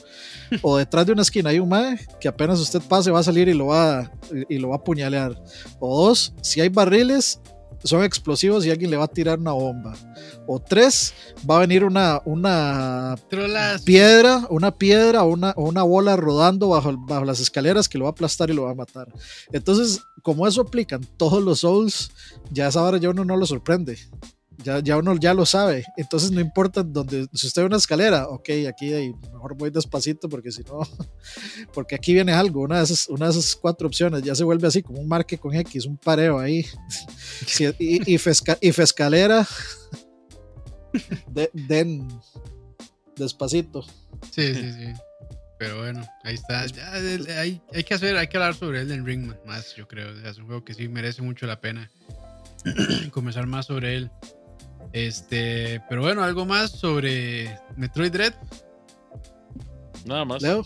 *laughs* o detrás de una esquina hay un mae que apenas usted pase va a salir y lo va, y lo va a apuñalear. O dos, si hay barriles, son explosivos y alguien le va a tirar una bomba. O tres, va a venir una, una piedra, una piedra o una, una bola rodando bajo, bajo las escaleras que lo va a aplastar y lo va a matar. Entonces, como eso aplica en todos los Souls, ya esa hora ya uno no lo sorprende. Ya, ya uno ya lo sabe. Entonces no importa donde, si usted ve una escalera, ok, aquí hay, mejor voy despacito porque si no, *laughs* porque aquí viene algo, una de, esas, una de esas cuatro opciones, ya se vuelve así como un marque con X, un pareo ahí. *laughs* Si- y, y, fesca- y fescalera, *laughs* de- den despacito. Sí, sí, sí. Pero bueno, ahí está. Ya, hay, hay que hacer, hay que hablar sobre Elden Ring más, yo creo. O sea, es un juego que sí merece mucho la pena *clears throat* comenzar más sobre él. Este, pero bueno, algo más sobre Metroid Dread. Nada más. Leo,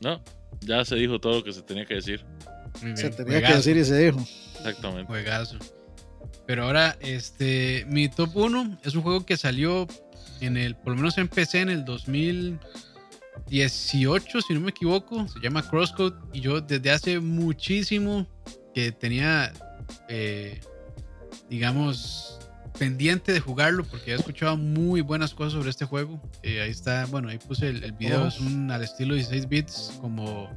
No, ya se dijo todo lo que se tenía que decir. Se tenía juegazo, que decir y se dijo. Exactamente. Juegazo. Pero ahora, este, mi top 1 es un juego que salió en el, por lo menos en PC en el 2018, si no me equivoco. Se llama Crosscode. Y yo desde hace muchísimo que tenía, eh, digamos, pendiente de jugarlo porque he escuchado muy buenas cosas sobre este juego. Eh, ahí está, bueno, ahí puse el, el video, Oh. es un al estilo 16 bits, como,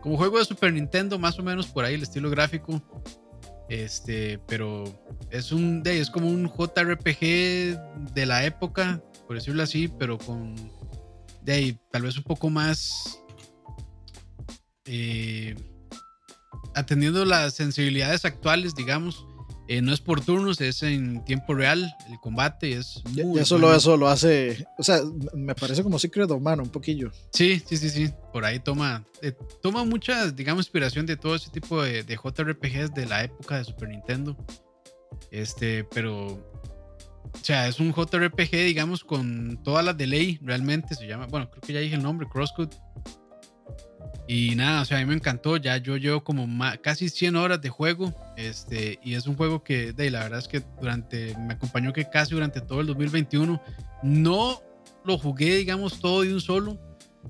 como juego de Super Nintendo, más o menos por ahí el estilo gráfico. Este, pero es un de es como un JRPG de la época, por decirlo así, pero con de ahí, tal vez un poco más eh, atendiendo las sensibilidades actuales, digamos. Eh, no es por turnos, es en tiempo real el combate. Es muy ya solo bueno. eso lo hace. O sea, me parece como Secret of un poquillo. Sí, sí, sí, sí. Por ahí toma, eh, toma mucha, digamos, inspiración de todo ese tipo de, de JRPGs de la época de Super Nintendo. Este, pero. O sea, es un JRPG, digamos, con toda la de ley, realmente. Se llama, bueno, creo que ya dije el nombre, Crosscode. Y nada, o sea, a mí me encantó. Ya yo llevo como casi 100 horas de juego. Este, y es un juego que, de, la verdad es que durante, me acompañó que casi durante todo el 2021. No lo jugué, digamos, todo de un solo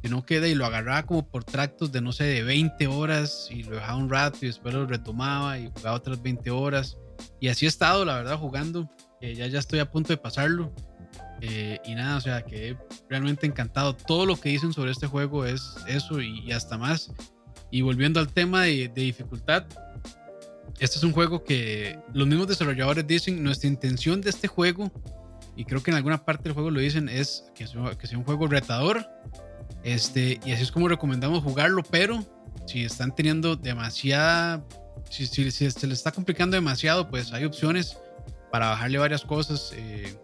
sino que de ahí lo agarraba como por tractos de no sé, de 20 horas y lo dejaba un rato y después lo retomaba y jugaba otras 20 horas. Y así he estado, la verdad, jugando. Ya, ya estoy a punto de pasarlo. Eh, y nada, o sea, quedé realmente encantado. Todo lo que dicen sobre este juego es eso y, y hasta más. Y volviendo al tema de, de dificultad, este es un juego que los mismos desarrolladores dicen, nuestra intención de este juego, y creo que en alguna parte del juego lo dicen, es que sea, que sea un juego retador, este, y así es como recomendamos jugarlo, pero si están teniendo demasiada, si, si- si se les está complicando demasiado, pues hay opciones para bajarle varias cosas. eh,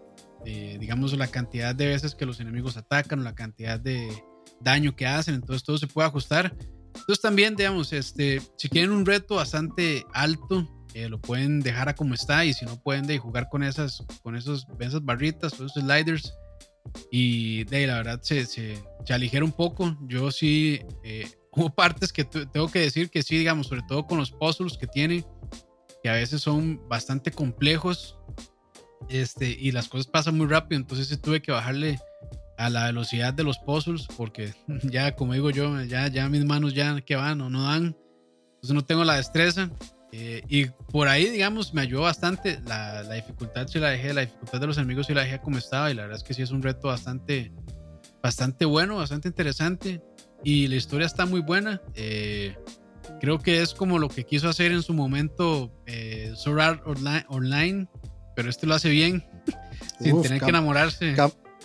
eh, digamos, la cantidad de veces que los enemigos atacan o la cantidad de daño que hacen, entonces todo se puede ajustar. Entonces también, digamos, este, si quieren un reto bastante alto, eh, lo pueden dejar a como está y si no pueden de jugar con esas, con esos, esas barritas o esos sliders y de la verdad se, se, se, aligera un poco. Yo sí, eh, *laughs* hubo partes que tengo que decir que sí, digamos, sobre todo con los puzzles que tiene, que a veces son bastante complejos este, y las cosas pasan muy rápido, entonces sí tuve que bajarle a la velocidad de los puzzles porque *laughs* ya, como digo yo, ya, ya mis manos ya que van o no dan, entonces no tengo la destreza eh, y por ahí, digamos, me ayudó bastante. La, la, dificultad si la dejé, la dificultad de los enemigos si la dejé como estaba. Y la verdad es que sí es un reto bastante, bastante bueno, bastante interesante. Y la historia está muy buena. Eh, creo que es como lo que quiso hacer en su momento eh, Online, Online, pero este lo hace bien, *laughs* sin tener que enamorarse.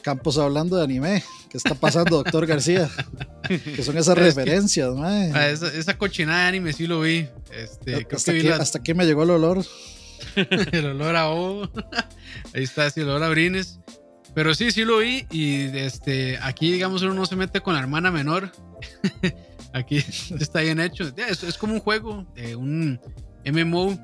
Campos hablando de anime. ¿Qué está pasando, doctor García? *laughs* que son esas referencias, ah, esa, esa, cochinada de anime sí lo vi. Este, hasta, que, hasta aquí me llegó el olor. *laughs* el olor a ovo. Ahí está, sí, el olor a brines. Pero sí, sí lo vi. Y este, aquí, digamos, uno no se mete con la hermana menor. aquí está bien hecho. Es, es como un juego, un MMO.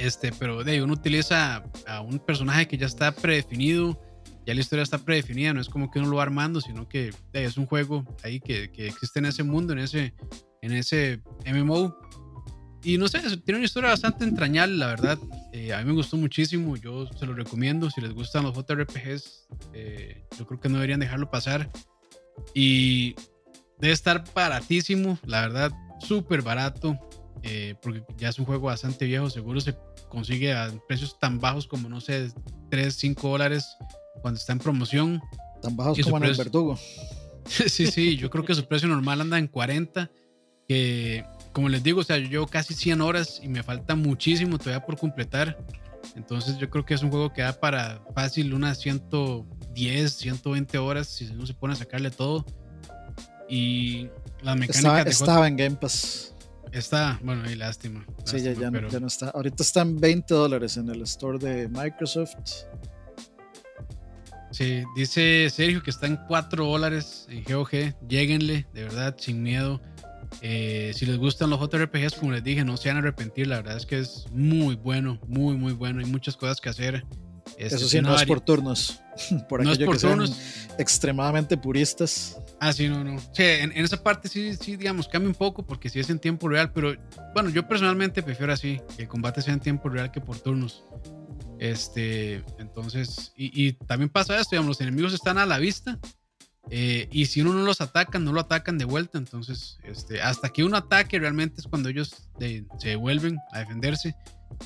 Este, pero de uno utiliza a un personaje que ya está predefinido ya la historia está predefinida, no es como que uno lo va armando, sino que es un juego ahí que, que, existe en ese mundo, en ese, en ese MMO. Y no sé, tiene una historia bastante entrañable, la verdad. Eh, a mí me gustó muchísimo, yo se lo recomiendo. Si les gustan los JRPGs, eh, yo creo que no deberían dejarlo pasar. Y debe estar baratísimo, la verdad, súper barato, eh, porque ya es un juego bastante viejo, seguro se consigue a precios tan bajos como, no sé, 3, 5 dólares cuando está en promoción. Tan bajos como en el Verdugo. *laughs* sí, sí, yo creo que su precio normal anda en 40. Que, como les digo, o sea, yo llevo casi 100 horas y me falta muchísimo todavía por completar. Entonces, yo creo que es un juego que da para fácil unas 110, 120 horas si uno se pone a sacarle todo. Y la mecánica. Estaba, en Game Pass. Está, bueno, y lástima. sí, ya, ya, ya, no está. Ahorita están 20 dólares en el store de Microsoft. Sí, dice Sergio que está en 4 dólares en GOG. Lléguenle, de verdad, sin miedo. Eh, si les gustan los JRPGs, como les dije, no se van a arrepentir. La verdad es que es muy bueno, muy, muy bueno. Hay muchas cosas que hacer. Este, Eso sí, no es por turnos. *laughs* por no es por turnos. extremadamente puristas. Ah, sí, no, no. Sí, en, esa parte sí, sí, digamos, cambia un poco porque sí es en tiempo real. Pero bueno, yo personalmente prefiero así, que el combate sea en tiempo real que por turnos. Este, entonces, y, también pasa esto, digamos, los enemigos están a la vista. Eh, y si uno no los ataca, no lo atacan de vuelta. Entonces, este, hasta que uno ataque, realmente es cuando ellos se vuelven a defenderse.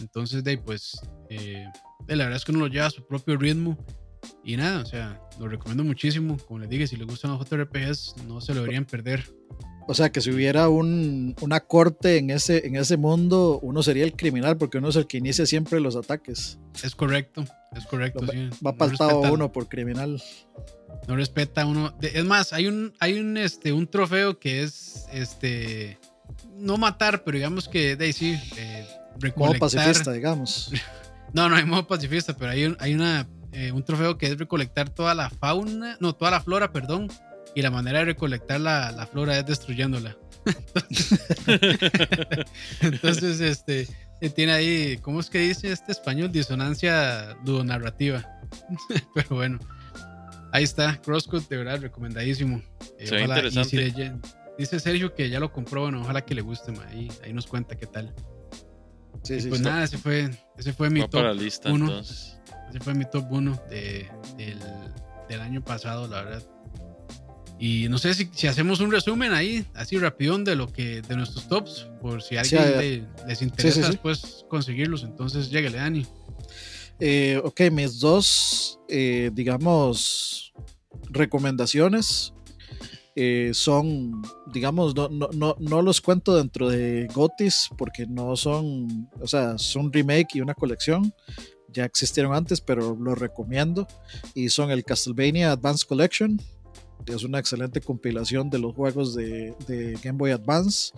Entonces, de, pues, eh, la verdad es que uno lo lleva a su propio ritmo. Y nada, o sea, lo recomiendo muchísimo. Como les dije, si les gustan los JRPGs, no se lo deberían perder. O sea, que si hubiera un, una corte en ese, en ese mundo, uno sería el criminal porque uno es el que inicia siempre los ataques. Es correcto, es correcto. Va paltado uno por criminal. No respeta uno. Es más, hay un, hay un, este, un trofeo que es este no matar, pero digamos que de ahí sí, eh, recolectar. Modo pacifista, digamos. *laughs* No, no hay modo pacifista, pero hay, un, hay una, eh, un trofeo que es recolectar toda la fauna, no, toda la flora, perdón, y la manera de recolectar la, la flora es destruyéndola. *laughs* Entonces, este, tiene ahí, ¿cómo es que dice este español? Disonancia ludonarrativa. *laughs* Pero bueno, ahí está, Crosscut, de verdad, recomendadísimo. Eh, interesante. dice Sergio que ya lo compró, bueno, ojalá que le guste, ahí, ahí nos cuenta qué tal. Sí, sí, pues nada, ese fue, ese fue mi top 1. Ese fue mi top 1 de, del, del año pasado, la verdad. Y no sé si, si, hacemos un resumen ahí, así rapidón de lo que, de nuestros tops, por si a alguien les interesa después conseguirlos, entonces lléguele, Dani. Eh, ok, mis dos, eh, digamos, recomendaciones eh, son, digamos, no, no, no, no, los cuento dentro de Gotis porque no son, o sea, son remake y una colección. Ya existieron antes, pero los recomiendo. Y son el Castlevania Advanced Collection, es una excelente compilación de los juegos de, de, Game Boy Advance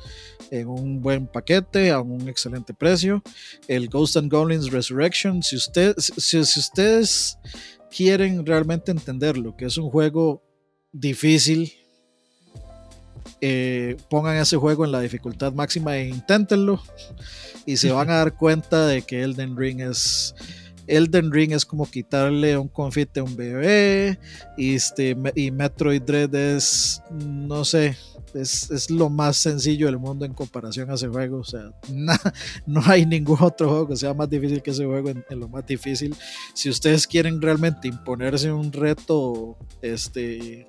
en un buen paquete a un excelente precio. El Ghost and Goblins Resurrection, si, usted, si, si ustedes quieren realmente entender lo que es un juego difícil, eh, pongan ese juego en la dificultad máxima e inténtenlo y se van a dar cuenta de que Elden Ring es Elden Ring es como quitarle un confite a un bebé y, este, y Metroid Dread es, no sé, es, es, lo más sencillo del mundo en comparación a ese juego. O sea, *laughs* no hay ningún otro juego que sea más difícil que ese juego en, en, lo más difícil. Si ustedes quieren realmente imponerse un reto este,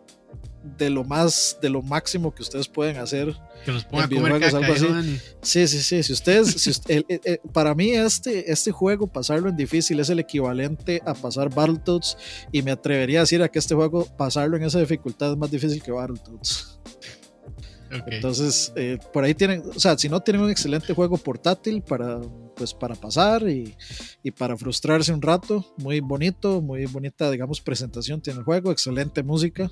de lo más, de lo máximo que ustedes pueden hacer. Que los ponga a comer caca, algo así. Sí, sí, sí. Si ustedes, si usted, el, el, para mí este, este juego, pasarlo en difícil, es el equivalente a pasar Battletoads y me atrevería a decir a que este juego, pasarlo en esa dificultad es más difícil que Battletoads. Okay. Entonces, eh, por ahí tienen, o sea, si no tienen un excelente juego portátil para, pues, para pasar y, y, para frustrarse un rato, muy bonito, muy bonita, digamos, presentación tiene el juego, excelente música,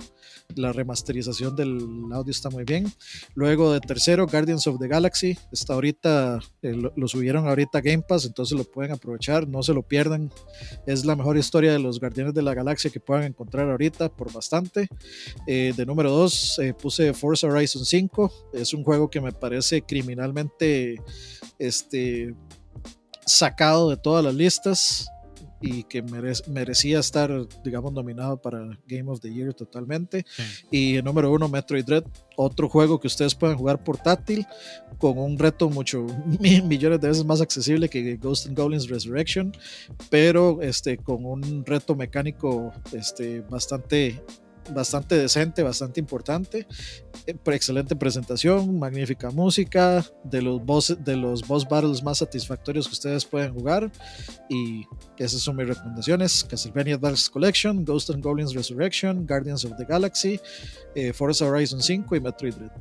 la remasterización del audio está muy bien. Luego de tercero, Guardians of the Galaxy, está ahorita, eh, lo, subieron ahorita a Game Pass, entonces lo pueden aprovechar, no se lo pierdan. Es la mejor historia de los Guardianes de la Galaxia que puedan encontrar ahorita por bastante. Eh, de número dos, eh, puse Forza Horizon 5 es un juego que me parece criminalmente este, sacado de todas las listas y que mere merecía estar, digamos, nominado para Game of the Year totalmente. Sí. Y número uno, Metroid Dread, otro juego que ustedes pueden jugar portátil con un reto mucho *laughs* millones de veces más accesible que Ghost and Goblins Resurrection, pero este, con un reto mecánico este, bastante bastante decente, bastante importante. Eh, excelente presentación, magnífica música, de los, boss, de los boss battles más satisfactorios que ustedes pueden jugar. Y esas son mis recomendaciones: Castlevania Advance Collection, Ghost and Goblins Resurrection, Guardians of the Galaxy, eh, Forza Horizon 5 y Metroid Dread.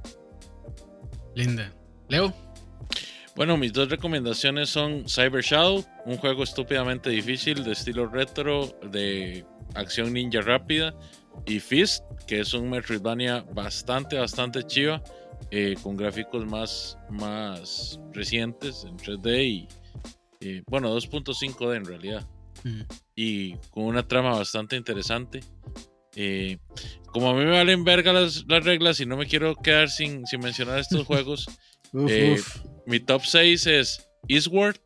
Linda. Leo. Bueno, mis dos recomendaciones son Cyber Shadow, un juego estúpidamente difícil de estilo retro, de acción ninja rápida y Fist, que es un Metroidvania bastante, bastante chiva, eh, con gráficos más, más recientes en 3D y, eh, bueno, 2.5D en realidad. Mm. Y con una trama bastante interesante. Eh, como a mí me valen verga las, las, reglas y no me quiero quedar sin, sin mencionar estos *laughs* juegos, uf, uf. mi top 6 es Eastward.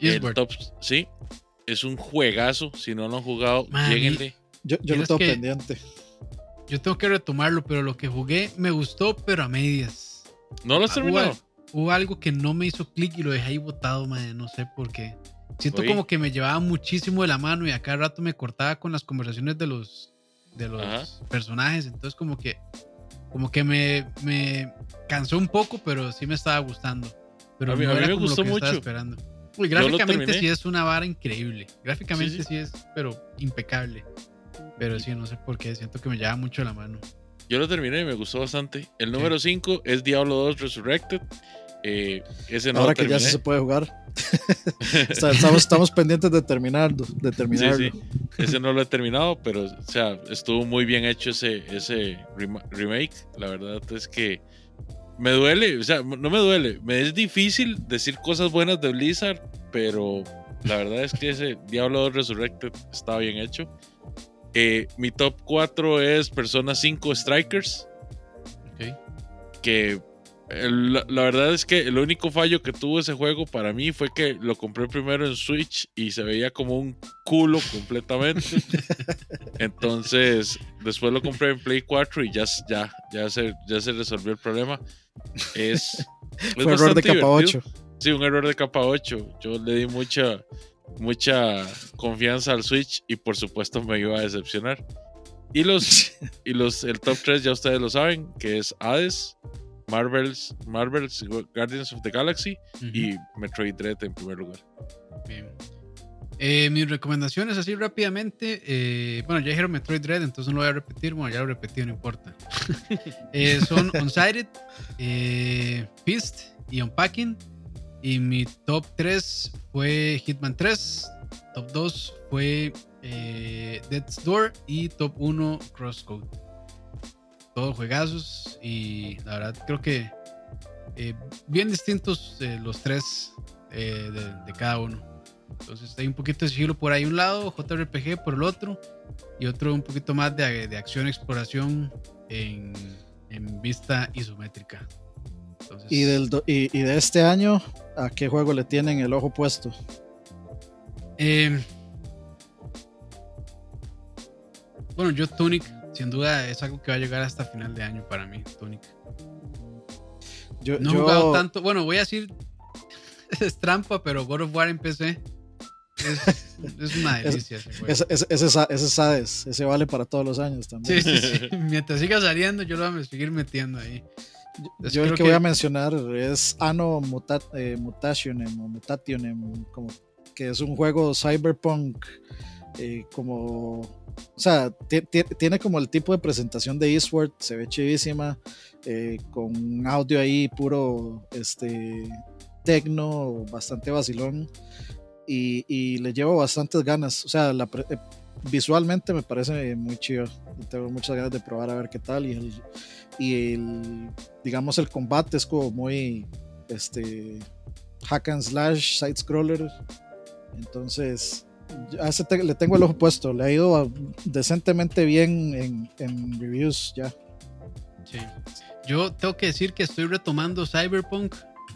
Eastward. Top, sí, es un juegazo. Si no lo han jugado, Man, lleguenle. Yo, yo lo tengo que, pendiente. Yo tengo que retomarlo, pero lo que jugué me gustó, pero a medias. ¿No lo has terminado? Hubo, hubo, algo que no me hizo clic y lo dejé ahí botado, madre, no sé por qué. Siento Oye. como que me llevaba muchísimo de la mano y a cada rato me cortaba con las conversaciones de los, de los personajes. Entonces como que, como que me, me cansó un poco, pero sí me estaba gustando. Pero a mí, no a mí era me como gustó lo que mucho. estaba esperando. Uy, gráficamente sí es una vara increíble. Gráficamente sí, sí. sí es, pero impecable. Pero sí, no sé por qué, siento que me lleva mucho la mano. Yo lo terminé y me gustó bastante. El número 5 sí. es Diablo 2 Resurrected. Eh, ese no Ahora que ya se puede jugar. *laughs* estamos, estamos, pendientes de terminarlo. De terminarlo. Sí, sí. Ese no lo he terminado, pero o sea, estuvo muy bien hecho ese, ese remake. La verdad es que me duele, o sea, no me duele. Me es difícil decir cosas buenas de Blizzard, pero la verdad es que ese Diablo 2 Resurrected está bien hecho. Eh, mi top 4 es Persona 5 Strikers. Okay. Que la, la, verdad es que el único fallo que tuvo ese juego para mí fue que lo compré primero en Switch y se veía como un culo completamente. *laughs* Entonces, después lo compré en Play 4 y ya, ya, ya, se, ya se resolvió el problema. Es, es fue error de capa 8. Sí, un error de capa 8. Yo le di mucha mucha confianza al Switch y por supuesto me iba a decepcionar. Y los, *laughs* y los el top 3 ya ustedes lo saben, que es Hades, Marvel's, Marvel's Guardians of the Galaxy uh -huh. y Metroid Dread en primer lugar. Bien. Eh, mis recomendaciones así rápidamente, eh, bueno ya dijeron Metroid Dread, entonces no lo voy a repetir, bueno ya lo repetí, no importa. *laughs* eh, son Unsighted, eh, Fist y Unpacking. Y mi top 3 fue Hitman 3, top 2 fue eh, Death's y top 1 Crosscode. todos juegazos y la verdad creo que eh, bien distintos eh, los tres eh, de, cada uno. Entonces hay un poquito de sigilo por ahí un lado, JRPG por el otro, y otro un poquito más de, de acción exploración en, en vista isométrica. Y, del, do- y de este año, ¿a qué juego le tienen el ojo puesto? eh, bueno, yo Tunic, sin duda es algo que va a llegar hasta final de año para mí, Tunic. Yo, No he yo- jugado tanto, bueno, voy a decir, *laughs* es trampa, pero God of War en PC es, es una *laughs* delicia ese. Ese, ese, ese, ese vale para todos los años también. Sí, sí, sí. *laughs* Mientras siga saliendo, yo lo voy a seguir metiendo ahí. Entonces, Yo el que, voy a mencionar es Anno Muta- eh, Mutationem o Mutationem, como que es un juego cyberpunk, eh, como, o sea, ti- ti- tiene como el tipo de presentación de Eastward, se ve chivísima, eh, con un audio ahí puro, este, tecno, bastante vacilón, y, y le llevo bastantes ganas, o sea, la pre- visualmente me parece muy chido, tengo muchas ganas de probar a ver qué tal, y el, y digamos el combate es como muy este hack and slash side scroller entonces a ese le tengo el ojo puesto le ha ido a- decentemente bien en, en reviews ya Sí. Yo tengo que decir que estoy retomando Cyberpunk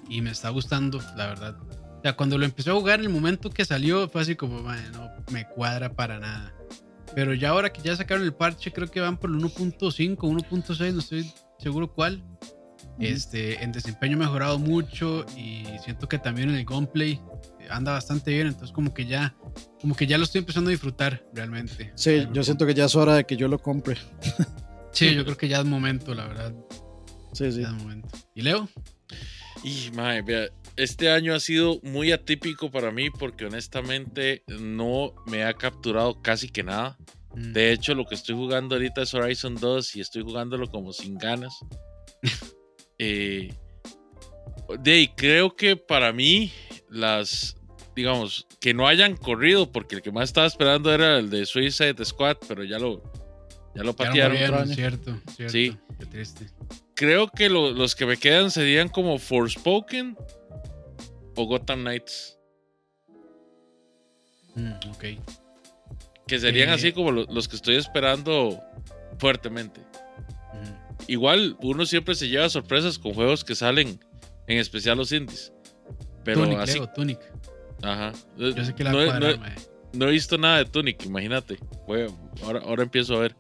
y me está gustando, la verdad. O sea, cuando lo empecé a jugar, en el momento que salió, fue así como, "Mae, no me cuadra para nada. Pero ya ahora que ya sacaron el parche, creo que van por el 1.5, 1.6, no estoy seguro cuál. Este, en desempeño ha mejorado mucho y siento que también en el gameplay anda bastante bien, entonces como que ya, como que ya lo estoy empezando a disfrutar realmente. sí yo siento que ya es hora de que yo lo compre Sí, yo creo que ya es momento, la verdad. sí sí Ya es momento. ¿Y Leo? Y, mae, vea, este año ha sido muy atípico para mí porque honestamente no me ha capturado casi que nada. Mm. De hecho, lo que estoy jugando ahorita es Horizon 2 y estoy jugándolo como sin ganas. *laughs* Eh, de creo que para mí, las, digamos, que no hayan corrido, porque el que más estaba esperando era el de Suicide Squad, pero ya lo, ya lo Ya patearon. movieron, otro año. cierto, cierto. Sí. Qué triste. Creo que lo- los que me quedan serían como Forspoken o Gotham Knights. Mm, ok. Que serían Eh. así como lo- los que estoy esperando fuertemente. Mm. Igual, uno siempre se lleva sorpresas con juegos que salen, en especial los indies. Pero Tunic, así. Leo, Tunic. Ajá. Yo sé que la no, va a he- cuadrar, no no he visto nada de Tunic, imagínate. A- ahora, ahora empiezo a ver.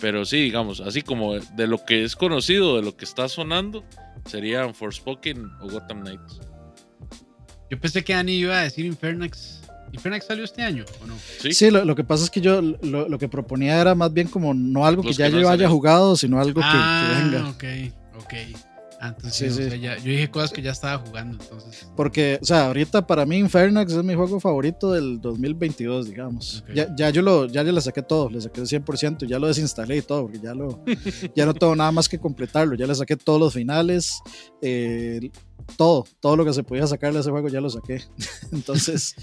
Pero sí, digamos, así como de, lo que es conocido, de lo que está sonando, serían Forspoken o Gotham Knights. Yo pensé que Ani iba a decir Infernax. ¿Infernax salió este año o no? Sí, Sí, lo, lo que pasa es que yo lo, lo que proponía era más bien como no algo que Los ya que no yo haya jugado, sino algo que- que, ah, venga. ok, ok. Entonces Sí, sí, o sí. sea, ya- yo dije cosas que ya estaba jugando, entonces. Porque, o sea, ahorita para mí Infernax es mi juego favorito del 2022, digamos. Ya, ya yo lo, ya, ya le saqué todo, le saqué el 100%, ya lo desinstalé y todo, porque ya lo, *laughs* ya no tengo nada más que completarlo, ya le saqué todos los finales, eh, todo, todo lo que se podía sacarle a ese juego ya lo saqué. *laughs* Entonces,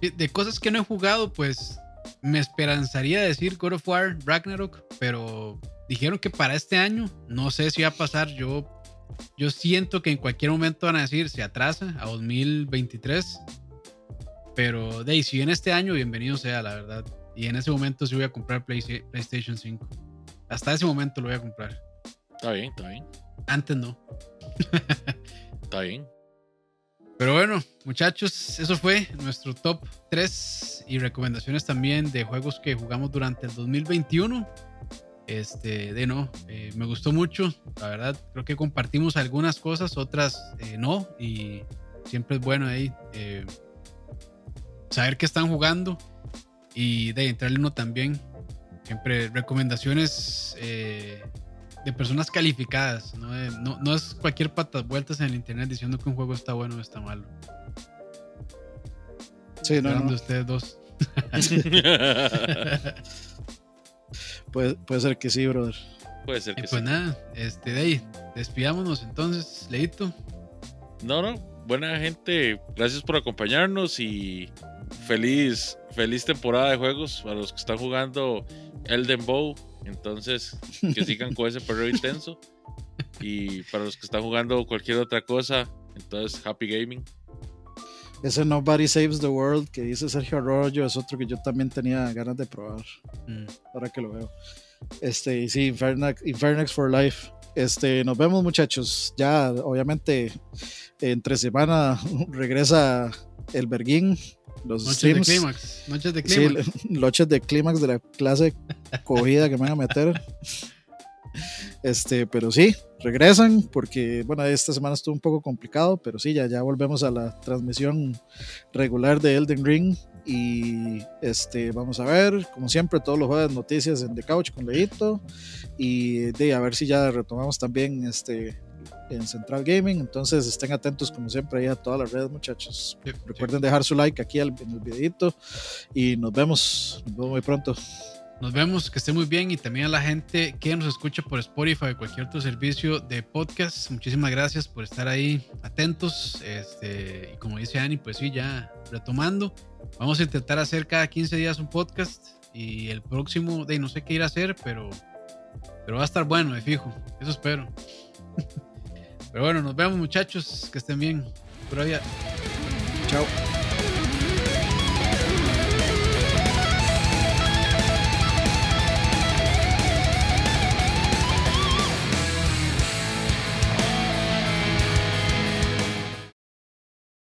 De- De cosas que no he jugado, pues me esperanzaría decir God of War Ragnarok, pero dijeron que para este año, no sé si va a pasar. Yo, yo siento que en cualquier momento van a decir se atrasa a 2023, pero de ahí, si viene este año, bienvenido sea, la verdad. Y en ese momento sí voy a comprar Play- PlayStation 5. Hasta ese momento lo voy a comprar. está bien, está bien. Antes no. *laughs* Está bien. Pero bueno, muchachos, eso fue nuestro top 3 y recomendaciones también de juegos que jugamos durante el 2021. Este, de no, eh, me gustó mucho, la verdad, creo que compartimos algunas cosas, otras eh, no, y siempre es bueno ahí eh, saber qué están jugando y de entrarle uno también. Siempre recomendaciones eh, de personas calificadas, ¿no? De- no, no es cualquier patas vueltas en el internet diciendo que un juego está bueno o está malo. sí, no, no, ustedes dos. *laughs* *laughs* *laughs* puede, puede ser que sí, brother. Puede ser Y que pues sí. nada, este, de ahí, despidámonos entonces, Leito. No, no, buena gente, gracias por acompañarnos y feliz, feliz temporada de juegos para los que están jugando Elden Bow. Entonces, que sigan con ese perreo intenso. *laughs* Y para los que están jugando cualquier otra cosa, entonces, happy gaming. Ese Nobody Saves the World que dice Sergio Arroyo es otro que yo también tenía ganas de probar. Mm. Ahora que lo veo. Este, y sí, Infernax, Infernax for Life. Este, nos vemos muchachos. Ya, obviamente, entre semana *laughs* regresa el Berguín. Los Noches streams. de clímax. Noches de Sí, clímax. *laughs* noches de clímax de la clase cogida que me van a meter. *laughs* Este, pero sí, regresan porque, bueno, esta semana estuvo un poco complicado, pero sí, ya, ya volvemos a la transmisión regular de Elden Ring. Y este, vamos a ver, como siempre, todos los jueves noticias en The Couch con Leito. Y de a ver si ya retomamos también este en Central Gaming. Entonces estén atentos, como siempre, ahí a todas las redes, muchachos. Sí, sí. Recuerden dejar su like aquí en el videito. Y nos vemos, nos vemos muy pronto. Nos vemos, que esté muy bien y también a la gente que nos escucha por Spotify o cualquier otro servicio de podcast. Muchísimas gracias por estar ahí atentos. Este, y como dice Ani, pues sí, ya retomando. Vamos a intentar hacer cada 15 días un podcast y el próximo, de no sé qué ir a hacer, pero, pero va a estar bueno, de fijo. Eso espero. *laughs* pero bueno, nos vemos muchachos, que estén bien. Pura vida. Chao.